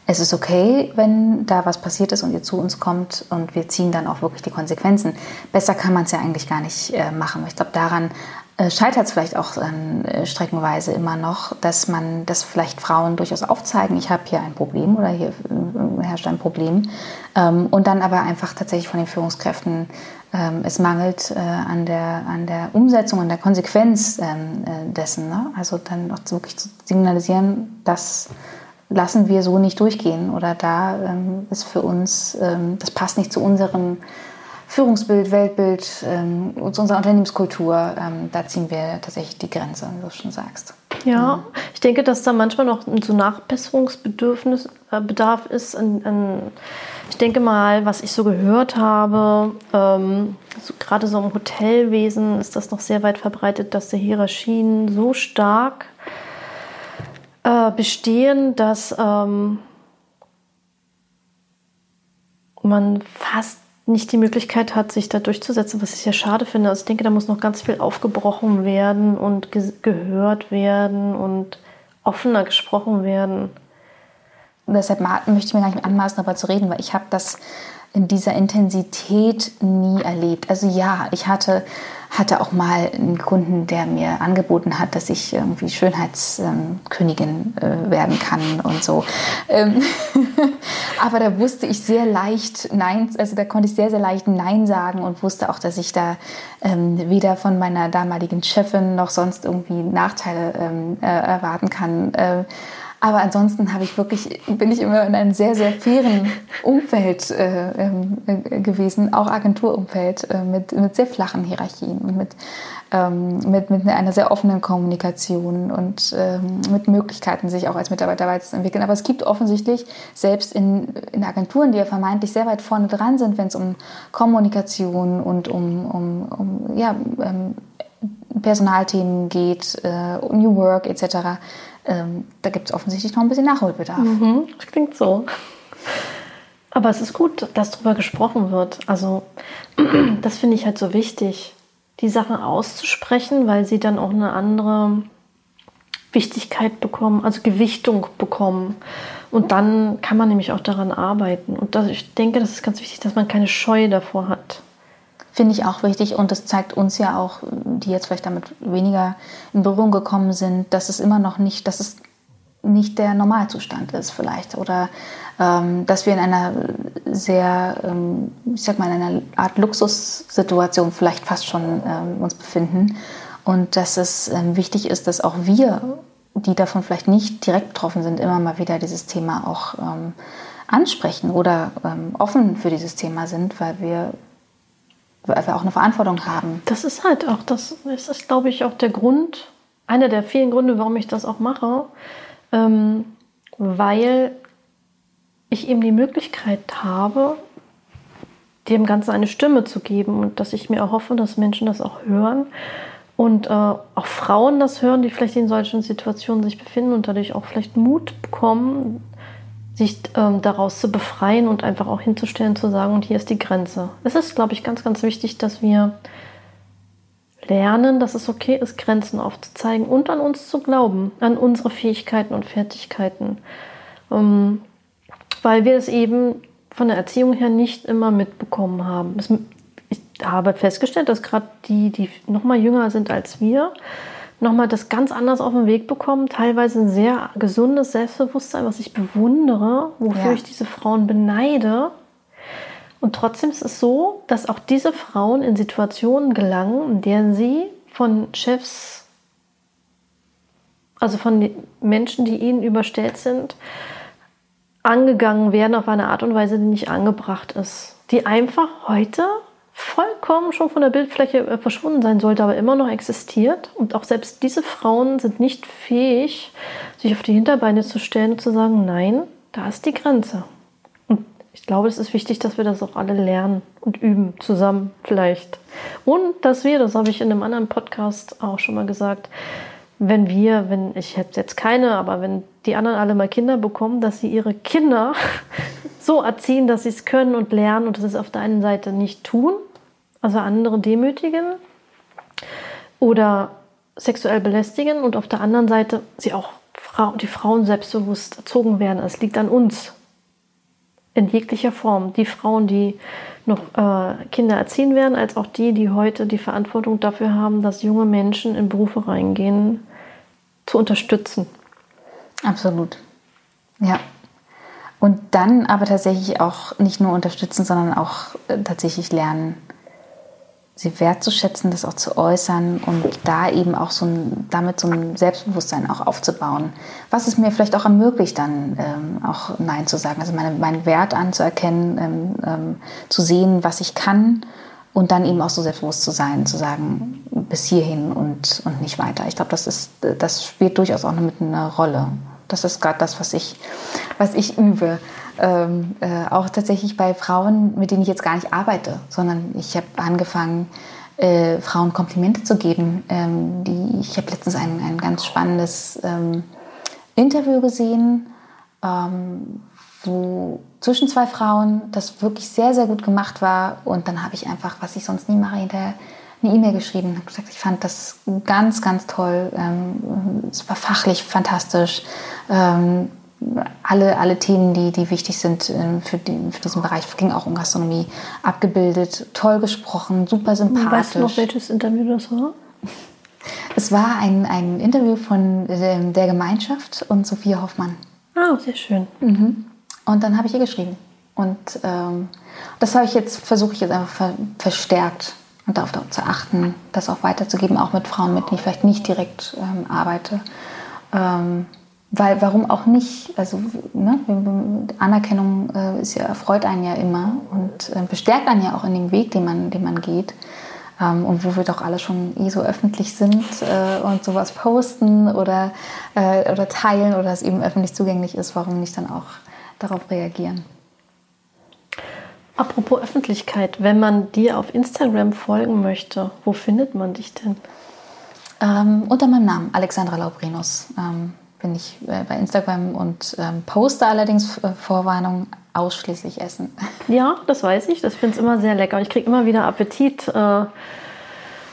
es ist okay, wenn da was passiert ist und ihr zu uns kommt und wir ziehen dann auch wirklich die Konsequenzen. Besser kann man es ja eigentlich gar nicht äh, machen. Ich glaube, daran äh, scheitert es vielleicht auch äh, streckenweise immer noch, dass man, dass vielleicht Frauen durchaus aufzeigen, ich habe hier ein Problem oder hier äh, herrscht ein Problem ähm, und dann aber einfach tatsächlich von den Führungskräften ähm, es mangelt äh, an, der, an der Umsetzung, an der Konsequenz ähm, äh, dessen. Ne? Also dann auch wirklich zu signalisieren, das lassen wir so nicht durchgehen oder da ähm, ist für uns, ähm, das passt nicht zu unserem Führungsbild, Weltbild, ähm, unserer Unternehmenskultur, ähm, da ziehen wir tatsächlich die Grenze, wie du schon sagst. Ja, mhm. ich denke, dass da manchmal noch so Nachbesserungsbedürfnis äh, Bedarf ist. An, an, ich denke mal, was ich so gehört habe, ähm, so, gerade so im Hotelwesen ist das noch sehr weit verbreitet, dass die Hierarchien so stark äh, bestehen, dass ähm, man fast nicht die Möglichkeit hat, sich da durchzusetzen, was ich sehr schade finde. Also ich denke, da muss noch ganz viel aufgebrochen werden und ge gehört werden und offener gesprochen werden. Und deshalb möchte ich mir gar nicht anmaßen, darüber zu reden, weil ich habe das in dieser Intensität nie erlebt. Also ja, ich hatte hatte auch mal einen Kunden, der mir angeboten hat, dass ich irgendwie Schönheitskönigin äh, werden kann und so. Ähm Aber da wusste ich sehr leicht Nein, also da konnte ich sehr, sehr leicht Nein sagen und wusste auch, dass ich da ähm, weder von meiner damaligen Chefin noch sonst irgendwie Nachteile ähm, äh, erwarten kann. Aber ansonsten habe ich wirklich, bin ich immer in einem sehr, sehr fairen Umfeld äh, äh, gewesen, auch Agenturumfeld, äh, mit, mit sehr flachen Hierarchien und mit, ähm, mit, mit einer sehr offenen Kommunikation und ähm, mit Möglichkeiten, sich auch als Mitarbeiter weiterzuentwickeln. Aber es gibt offensichtlich, selbst in, in Agenturen, die ja vermeintlich sehr weit vorne dran sind, wenn es um Kommunikation und um, um, um ja, ähm, Personalthemen geht, äh, New Work etc., ähm, da gibt es offensichtlich noch ein bisschen Nachholbedarf. Mhm, das klingt so. Aber es ist gut, dass darüber gesprochen wird. Also das finde ich halt so wichtig, die Sachen auszusprechen, weil sie dann auch eine andere Wichtigkeit bekommen, also Gewichtung bekommen. Und dann kann man nämlich auch daran arbeiten. Und das, ich denke, das ist ganz wichtig, dass man keine Scheu davor hat. Finde ich auch wichtig und das zeigt uns ja auch, die jetzt vielleicht damit weniger in Berührung gekommen sind, dass es immer noch nicht, dass es nicht der Normalzustand ist vielleicht oder ähm, dass wir in einer sehr, ähm, ich sag mal, in einer Art Luxussituation vielleicht fast schon ähm, uns befinden und dass es ähm, wichtig ist, dass auch wir, die davon vielleicht nicht direkt betroffen sind, immer mal wieder dieses Thema auch ähm, ansprechen oder ähm, offen für dieses Thema sind, weil wir weil wir auch eine Verantwortung haben. Das ist halt auch, das ist, glaube ich, auch der Grund, einer der vielen Gründe, warum ich das auch mache, ähm, weil ich eben die Möglichkeit habe, dem Ganzen eine Stimme zu geben und dass ich mir auch hoffe, dass Menschen das auch hören und äh, auch Frauen das hören, die vielleicht in solchen Situationen sich befinden und dadurch auch vielleicht Mut bekommen, sich ähm, daraus zu befreien und einfach auch hinzustellen, zu sagen, und hier ist die Grenze. Es ist, glaube ich, ganz, ganz wichtig, dass wir lernen, dass es okay ist, Grenzen aufzuzeigen und an uns zu glauben, an unsere Fähigkeiten und Fertigkeiten. Ähm, weil wir es eben von der Erziehung her nicht immer mitbekommen haben. Es, ich habe festgestellt, dass gerade die, die noch mal jünger sind als wir, nochmal das ganz anders auf den Weg bekommen. Teilweise ein sehr gesundes Selbstbewusstsein, was ich bewundere, wofür ja. ich diese Frauen beneide. Und trotzdem ist es so, dass auch diese Frauen in Situationen gelangen, in denen sie von Chefs, also von Menschen, die ihnen überstellt sind, angegangen werden auf eine Art und Weise, die nicht angebracht ist. Die einfach heute vollkommen schon von der Bildfläche äh, verschwunden sein sollte, aber immer noch existiert. Und auch selbst diese Frauen sind nicht fähig, sich auf die Hinterbeine zu stellen und zu sagen, nein, da ist die Grenze. Und ich glaube, es ist wichtig, dass wir das auch alle lernen und üben, zusammen vielleicht. Und dass wir, das habe ich in einem anderen Podcast auch schon mal gesagt, wenn wir, wenn ich jetzt keine, aber wenn die anderen alle mal Kinder bekommen, dass sie ihre Kinder so erziehen, dass sie es können und lernen und das ist auf der einen Seite nicht tun, also andere demütigen oder sexuell belästigen und auf der anderen Seite sie auch die Frauen selbstbewusst erzogen werden. Es liegt an uns in jeglicher Form. Die Frauen, die noch äh, Kinder erziehen werden, als auch die, die heute die Verantwortung dafür haben, dass junge Menschen in Berufe reingehen, zu unterstützen. Absolut. Ja. Und dann aber tatsächlich auch nicht nur unterstützen, sondern auch äh, tatsächlich lernen, sie wertzuschätzen, das auch zu äußern und da eben auch so ein, damit so ein Selbstbewusstsein auch aufzubauen. Was es mir vielleicht auch ermöglicht, dann ähm, auch Nein zu sagen, also meine, meinen Wert anzuerkennen, ähm, ähm, zu sehen, was ich kann und dann eben auch so selbstbewusst zu sein, zu sagen, bis hierhin und, und nicht weiter. Ich glaube, das, das spielt durchaus auch mit eine Rolle. Das ist gerade das, was ich, was ich übe. Ähm, äh, auch tatsächlich bei Frauen, mit denen ich jetzt gar nicht arbeite, sondern ich habe angefangen, äh, Frauen Komplimente zu geben. Ähm, die, ich habe letztens ein, ein ganz spannendes ähm, Interview gesehen, ähm, wo zwischen zwei Frauen das wirklich sehr, sehr gut gemacht war. Und dann habe ich einfach, was ich sonst nie mache, hinterher eine E-Mail geschrieben und gesagt, ich fand das ganz, ganz toll. Ähm, es war fachlich fantastisch. Ähm, alle, alle Themen, die, die wichtig sind ähm, für, die, für diesen Bereich, ging auch um Gastronomie, abgebildet, toll gesprochen, super sympathisch. Weißt du noch, welches Interview das war? Es war ein, ein Interview von der Gemeinschaft und Sophia Hoffmann. Ah, sehr schön. Mhm. Und dann habe ich ihr geschrieben. Und ähm, das habe ich jetzt, versuche ich jetzt einfach ver verstärkt und darauf zu achten, das auch weiterzugeben, auch mit Frauen, mit denen ich vielleicht nicht direkt ähm, arbeite. Ähm, weil warum auch nicht? Also ne, Anerkennung äh, ist ja, erfreut einen ja immer und äh, bestärkt einen ja auch in dem Weg, den man, den man geht. Ähm, und wo wir doch alle schon eh so öffentlich sind äh, und sowas posten oder, äh, oder teilen oder es eben öffentlich zugänglich ist, warum nicht dann auch darauf reagieren? Apropos Öffentlichkeit, wenn man dir auf Instagram folgen möchte, wo findet man dich denn? Ähm, unter meinem Namen, Alexandra Laubrinus, ähm, bin ich äh, bei Instagram und ähm, poste allerdings äh, Vorwarnung ausschließlich Essen. Ja, das weiß ich. Das finde ich immer sehr lecker. Und ich kriege immer wieder Appetit, äh,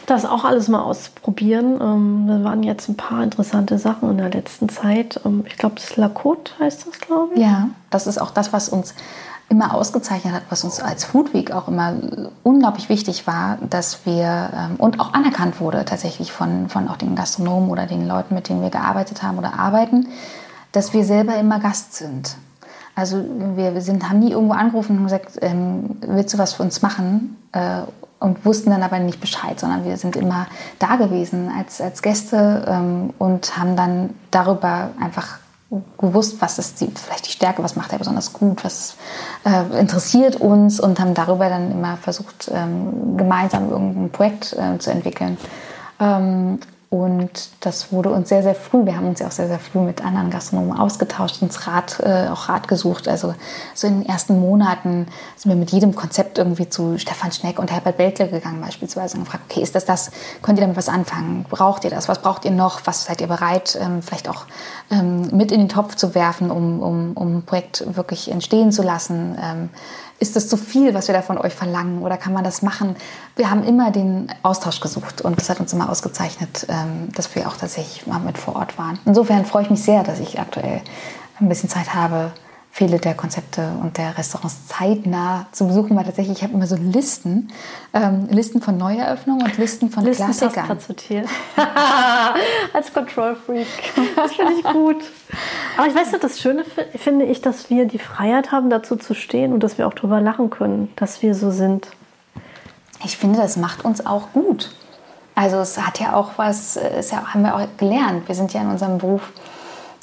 das auch alles mal auszuprobieren. Ähm, da waren jetzt ein paar interessante Sachen in der letzten Zeit. Ähm, ich glaube, das Lakot heißt das, glaube ich. Ja, das ist auch das, was uns immer ausgezeichnet hat, was uns als Food Week auch immer unglaublich wichtig war, dass wir ähm, und auch anerkannt wurde tatsächlich von, von auch den Gastronomen oder den Leuten, mit denen wir gearbeitet haben oder arbeiten, dass wir selber immer Gast sind. Also wir, sind, haben nie irgendwo angerufen und gesagt, ähm, willst du was für uns machen? Äh, und wussten dann aber nicht Bescheid, sondern wir sind immer da gewesen als, als Gäste ähm, und haben dann darüber einfach gewusst, was ist die, vielleicht die Stärke, was macht er besonders gut, was äh, interessiert uns und haben darüber dann immer versucht, ähm, gemeinsam irgendein Projekt äh, zu entwickeln. Ähm, und das wurde uns sehr, sehr früh, wir haben uns ja auch sehr, sehr früh mit anderen Gastronomen ausgetauscht, uns Rat, äh, auch Rat gesucht. Also so in den ersten Monaten sind wir mit jedem Konzept irgendwie zu Stefan Schneck und Herbert Beltle gegangen beispielsweise und gefragt, okay, ist das das, könnt ihr damit was anfangen? Braucht ihr das? Was braucht ihr noch? Was seid ihr bereit, ähm, vielleicht auch ähm, mit in den Topf zu werfen, um, um, um ein Projekt wirklich entstehen zu lassen? Ähm, ist das zu viel, was wir da von euch verlangen oder kann man das machen? Wir haben immer den Austausch gesucht und das hat uns immer ausgezeichnet, ähm, dass wir auch tatsächlich mal mit vor Ort waren. Insofern freue ich mich sehr, dass ich aktuell ein bisschen Zeit habe, viele der Konzepte und der Restaurants zeitnah zu besuchen, weil tatsächlich ich habe immer so Listen, ähm, Listen von Neueröffnungen und Listen von Listen Klassikern. sortiert. Als Control Freak. Das finde ich gut. Aber ich weiß nicht, das Schöne finde ich, dass wir die Freiheit haben, dazu zu stehen und dass wir auch darüber lachen können, dass wir so sind. Ich finde, das macht uns auch gut. Also es hat ja auch was, es haben wir auch gelernt. Wir sind ja in unserem Beruf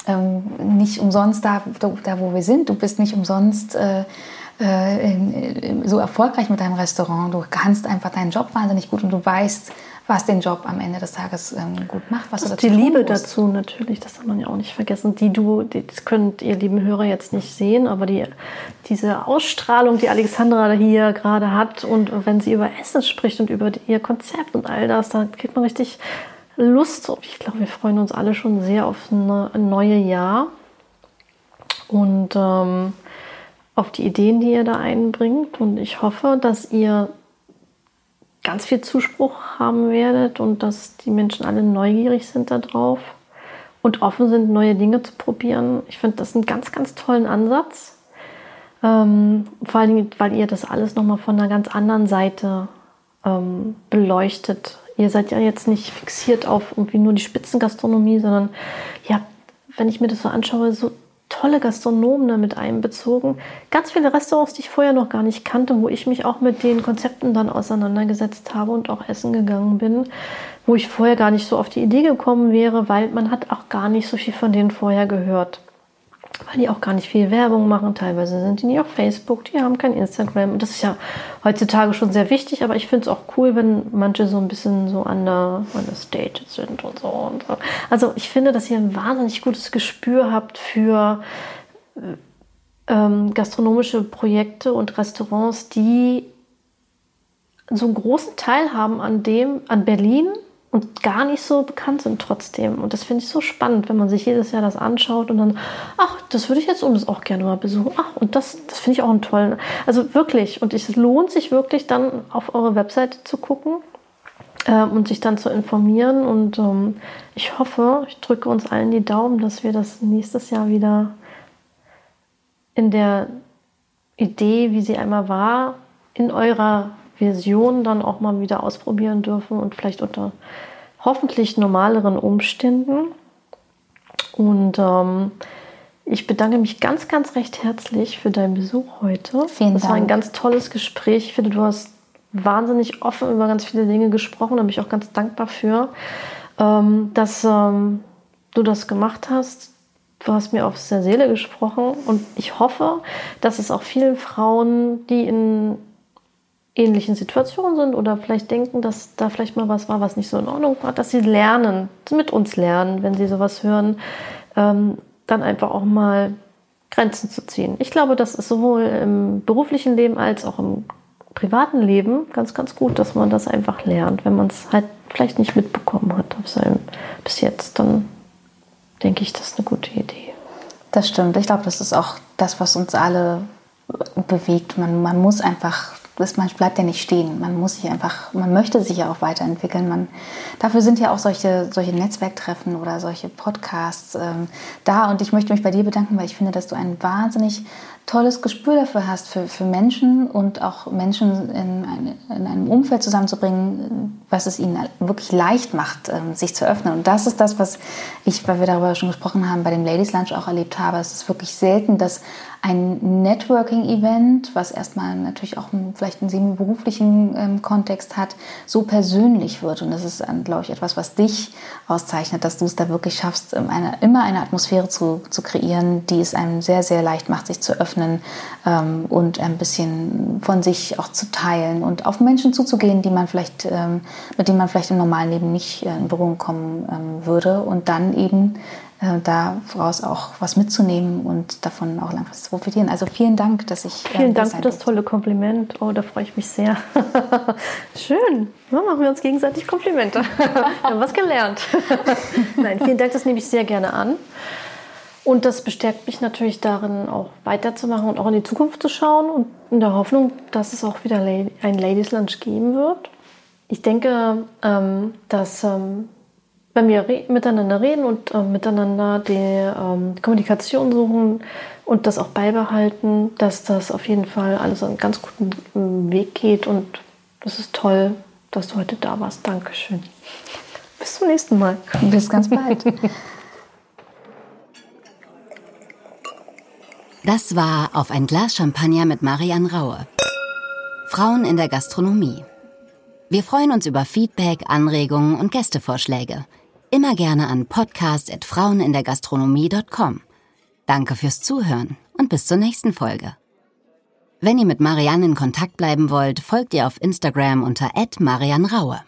ähm, nicht umsonst da, da, wo wir sind. Du bist nicht umsonst äh, äh, so erfolgreich mit deinem Restaurant. Du kannst einfach deinen Job wahnsinnig gut und du weißt, was den Job am Ende des Tages ähm, gut macht, was das dazu Die Liebe musst. dazu natürlich, das darf man ja auch nicht vergessen. Die du, die, das könnt ihr lieben Hörer jetzt nicht sehen, aber die, diese Ausstrahlung, die Alexandra hier gerade hat und wenn sie über Essen spricht und über ihr Konzept und all das, da kriegt man richtig Lust. Ich glaube, wir freuen uns alle schon sehr auf ein neue Jahr und ähm, auf die Ideen, die ihr da einbringt. Und ich hoffe, dass ihr ganz viel Zuspruch haben werdet und dass die Menschen alle neugierig sind darauf und offen sind, neue Dinge zu probieren. Ich finde das einen ganz, ganz tollen Ansatz. Ähm, vor allem, weil ihr das alles nochmal von einer ganz anderen Seite ähm, beleuchtet. Ihr seid ja jetzt nicht fixiert auf irgendwie nur die Spitzengastronomie, sondern ja, wenn ich mir das so anschaue, so tolle Gastronomen damit einbezogen. Ganz viele Restaurants, die ich vorher noch gar nicht kannte, wo ich mich auch mit den Konzepten dann auseinandergesetzt habe und auch essen gegangen bin, wo ich vorher gar nicht so auf die Idee gekommen wäre, weil man hat auch gar nicht so viel von denen vorher gehört weil die auch gar nicht viel Werbung machen. Teilweise sind die nicht auf Facebook, die haben kein Instagram. Und das ist ja heutzutage schon sehr wichtig, aber ich finde es auch cool, wenn manche so ein bisschen so an der, an der Stage sind und so. und so. Also ich finde, dass ihr ein wahnsinnig gutes Gespür habt für ähm, gastronomische Projekte und Restaurants, die so einen großen Teil haben an dem, an Berlin und gar nicht so bekannt sind trotzdem. Und das finde ich so spannend, wenn man sich jedes Jahr das anschaut und dann, ach, das würde ich jetzt um das auch gerne mal besuchen. Ach, und das, das finde ich auch einen tollen. Also wirklich, und es lohnt sich wirklich dann auf eure Webseite zu gucken äh, und sich dann zu informieren. Und ähm, ich hoffe, ich drücke uns allen die Daumen, dass wir das nächstes Jahr wieder in der Idee, wie sie einmal war, in eurer Vision dann auch mal wieder ausprobieren dürfen und vielleicht unter hoffentlich normaleren Umständen. Und ähm, ich bedanke mich ganz, ganz recht herzlich für deinen Besuch heute. Vielen das Dank. war ein ganz tolles Gespräch. Ich finde, du hast wahnsinnig offen über ganz viele Dinge gesprochen. Da bin ich auch ganz dankbar für, ähm, dass ähm, du das gemacht hast. du hast mir aufs der Seele gesprochen und ich hoffe, dass es auch vielen Frauen, die in ähnlichen Situationen sind oder vielleicht denken, dass da vielleicht mal was war, was nicht so in Ordnung war, dass sie lernen, mit uns lernen, wenn sie sowas hören, ähm, dann einfach auch mal Grenzen zu ziehen. Ich glaube, das ist sowohl im beruflichen Leben als auch im privaten Leben ganz, ganz gut, dass man das einfach lernt. Wenn man es halt vielleicht nicht mitbekommen hat bis jetzt, dann denke ich, das ist eine gute Idee. Das stimmt. Ich glaube, das ist auch das, was uns alle bewegt. Man, man muss einfach das, man bleibt ja nicht stehen. Man muss sich einfach, man möchte sich ja auch weiterentwickeln. Man, dafür sind ja auch solche, solche Netzwerktreffen oder solche Podcasts ähm, da. Und ich möchte mich bei dir bedanken, weil ich finde, dass du ein wahnsinnig tolles Gespür dafür hast, für, für Menschen und auch Menschen in, ein, in einem Umfeld zusammenzubringen, was es ihnen wirklich leicht macht, ähm, sich zu öffnen. Und das ist das, was ich, weil wir darüber schon gesprochen haben, bei dem Ladies Lunch auch erlebt habe. Es ist wirklich selten, dass ein Networking-Event, was erstmal natürlich auch vielleicht einen semi-beruflichen ähm, Kontext hat, so persönlich wird. Und das ist, glaube ich, etwas, was dich auszeichnet, dass du es da wirklich schaffst, eine, immer eine Atmosphäre zu, zu kreieren, die es einem sehr, sehr leicht macht, sich zu öffnen ähm, und ein bisschen von sich auch zu teilen und auf Menschen zuzugehen, die man vielleicht, ähm, mit denen man vielleicht im normalen Leben nicht äh, in Berührung kommen ähm, würde und dann eben äh, daraus auch was mitzunehmen und davon auch langfristig zu profitieren. Also vielen Dank, dass ich. Äh, vielen Dank für das tolle Kompliment. Oh, da freue ich mich sehr. Schön. Ja, machen wir uns gegenseitig Komplimente. wir haben was gelernt. Nein, vielen Dank, das nehme ich sehr gerne an. Und das bestärkt mich natürlich darin, auch weiterzumachen und auch in die Zukunft zu schauen und in der Hoffnung, dass es auch wieder ein Ladies Lunch geben wird. Ich denke, ähm, dass ähm, wenn wir miteinander reden und äh, miteinander die ähm, Kommunikation suchen und das auch beibehalten, dass das auf jeden Fall alles einen ganz guten Weg geht. Und das ist toll, dass du heute da warst. Dankeschön. Bis zum nächsten Mal. Bis ganz bald. Das war Auf ein Glas Champagner mit Marianne Raue. Frauen in der Gastronomie. Wir freuen uns über Feedback, Anregungen und Gästevorschläge immer gerne an podcast.frauenindergastronomie.com. Danke fürs Zuhören und bis zur nächsten Folge. Wenn ihr mit Marianne in Kontakt bleiben wollt, folgt ihr auf Instagram unter @marianraue.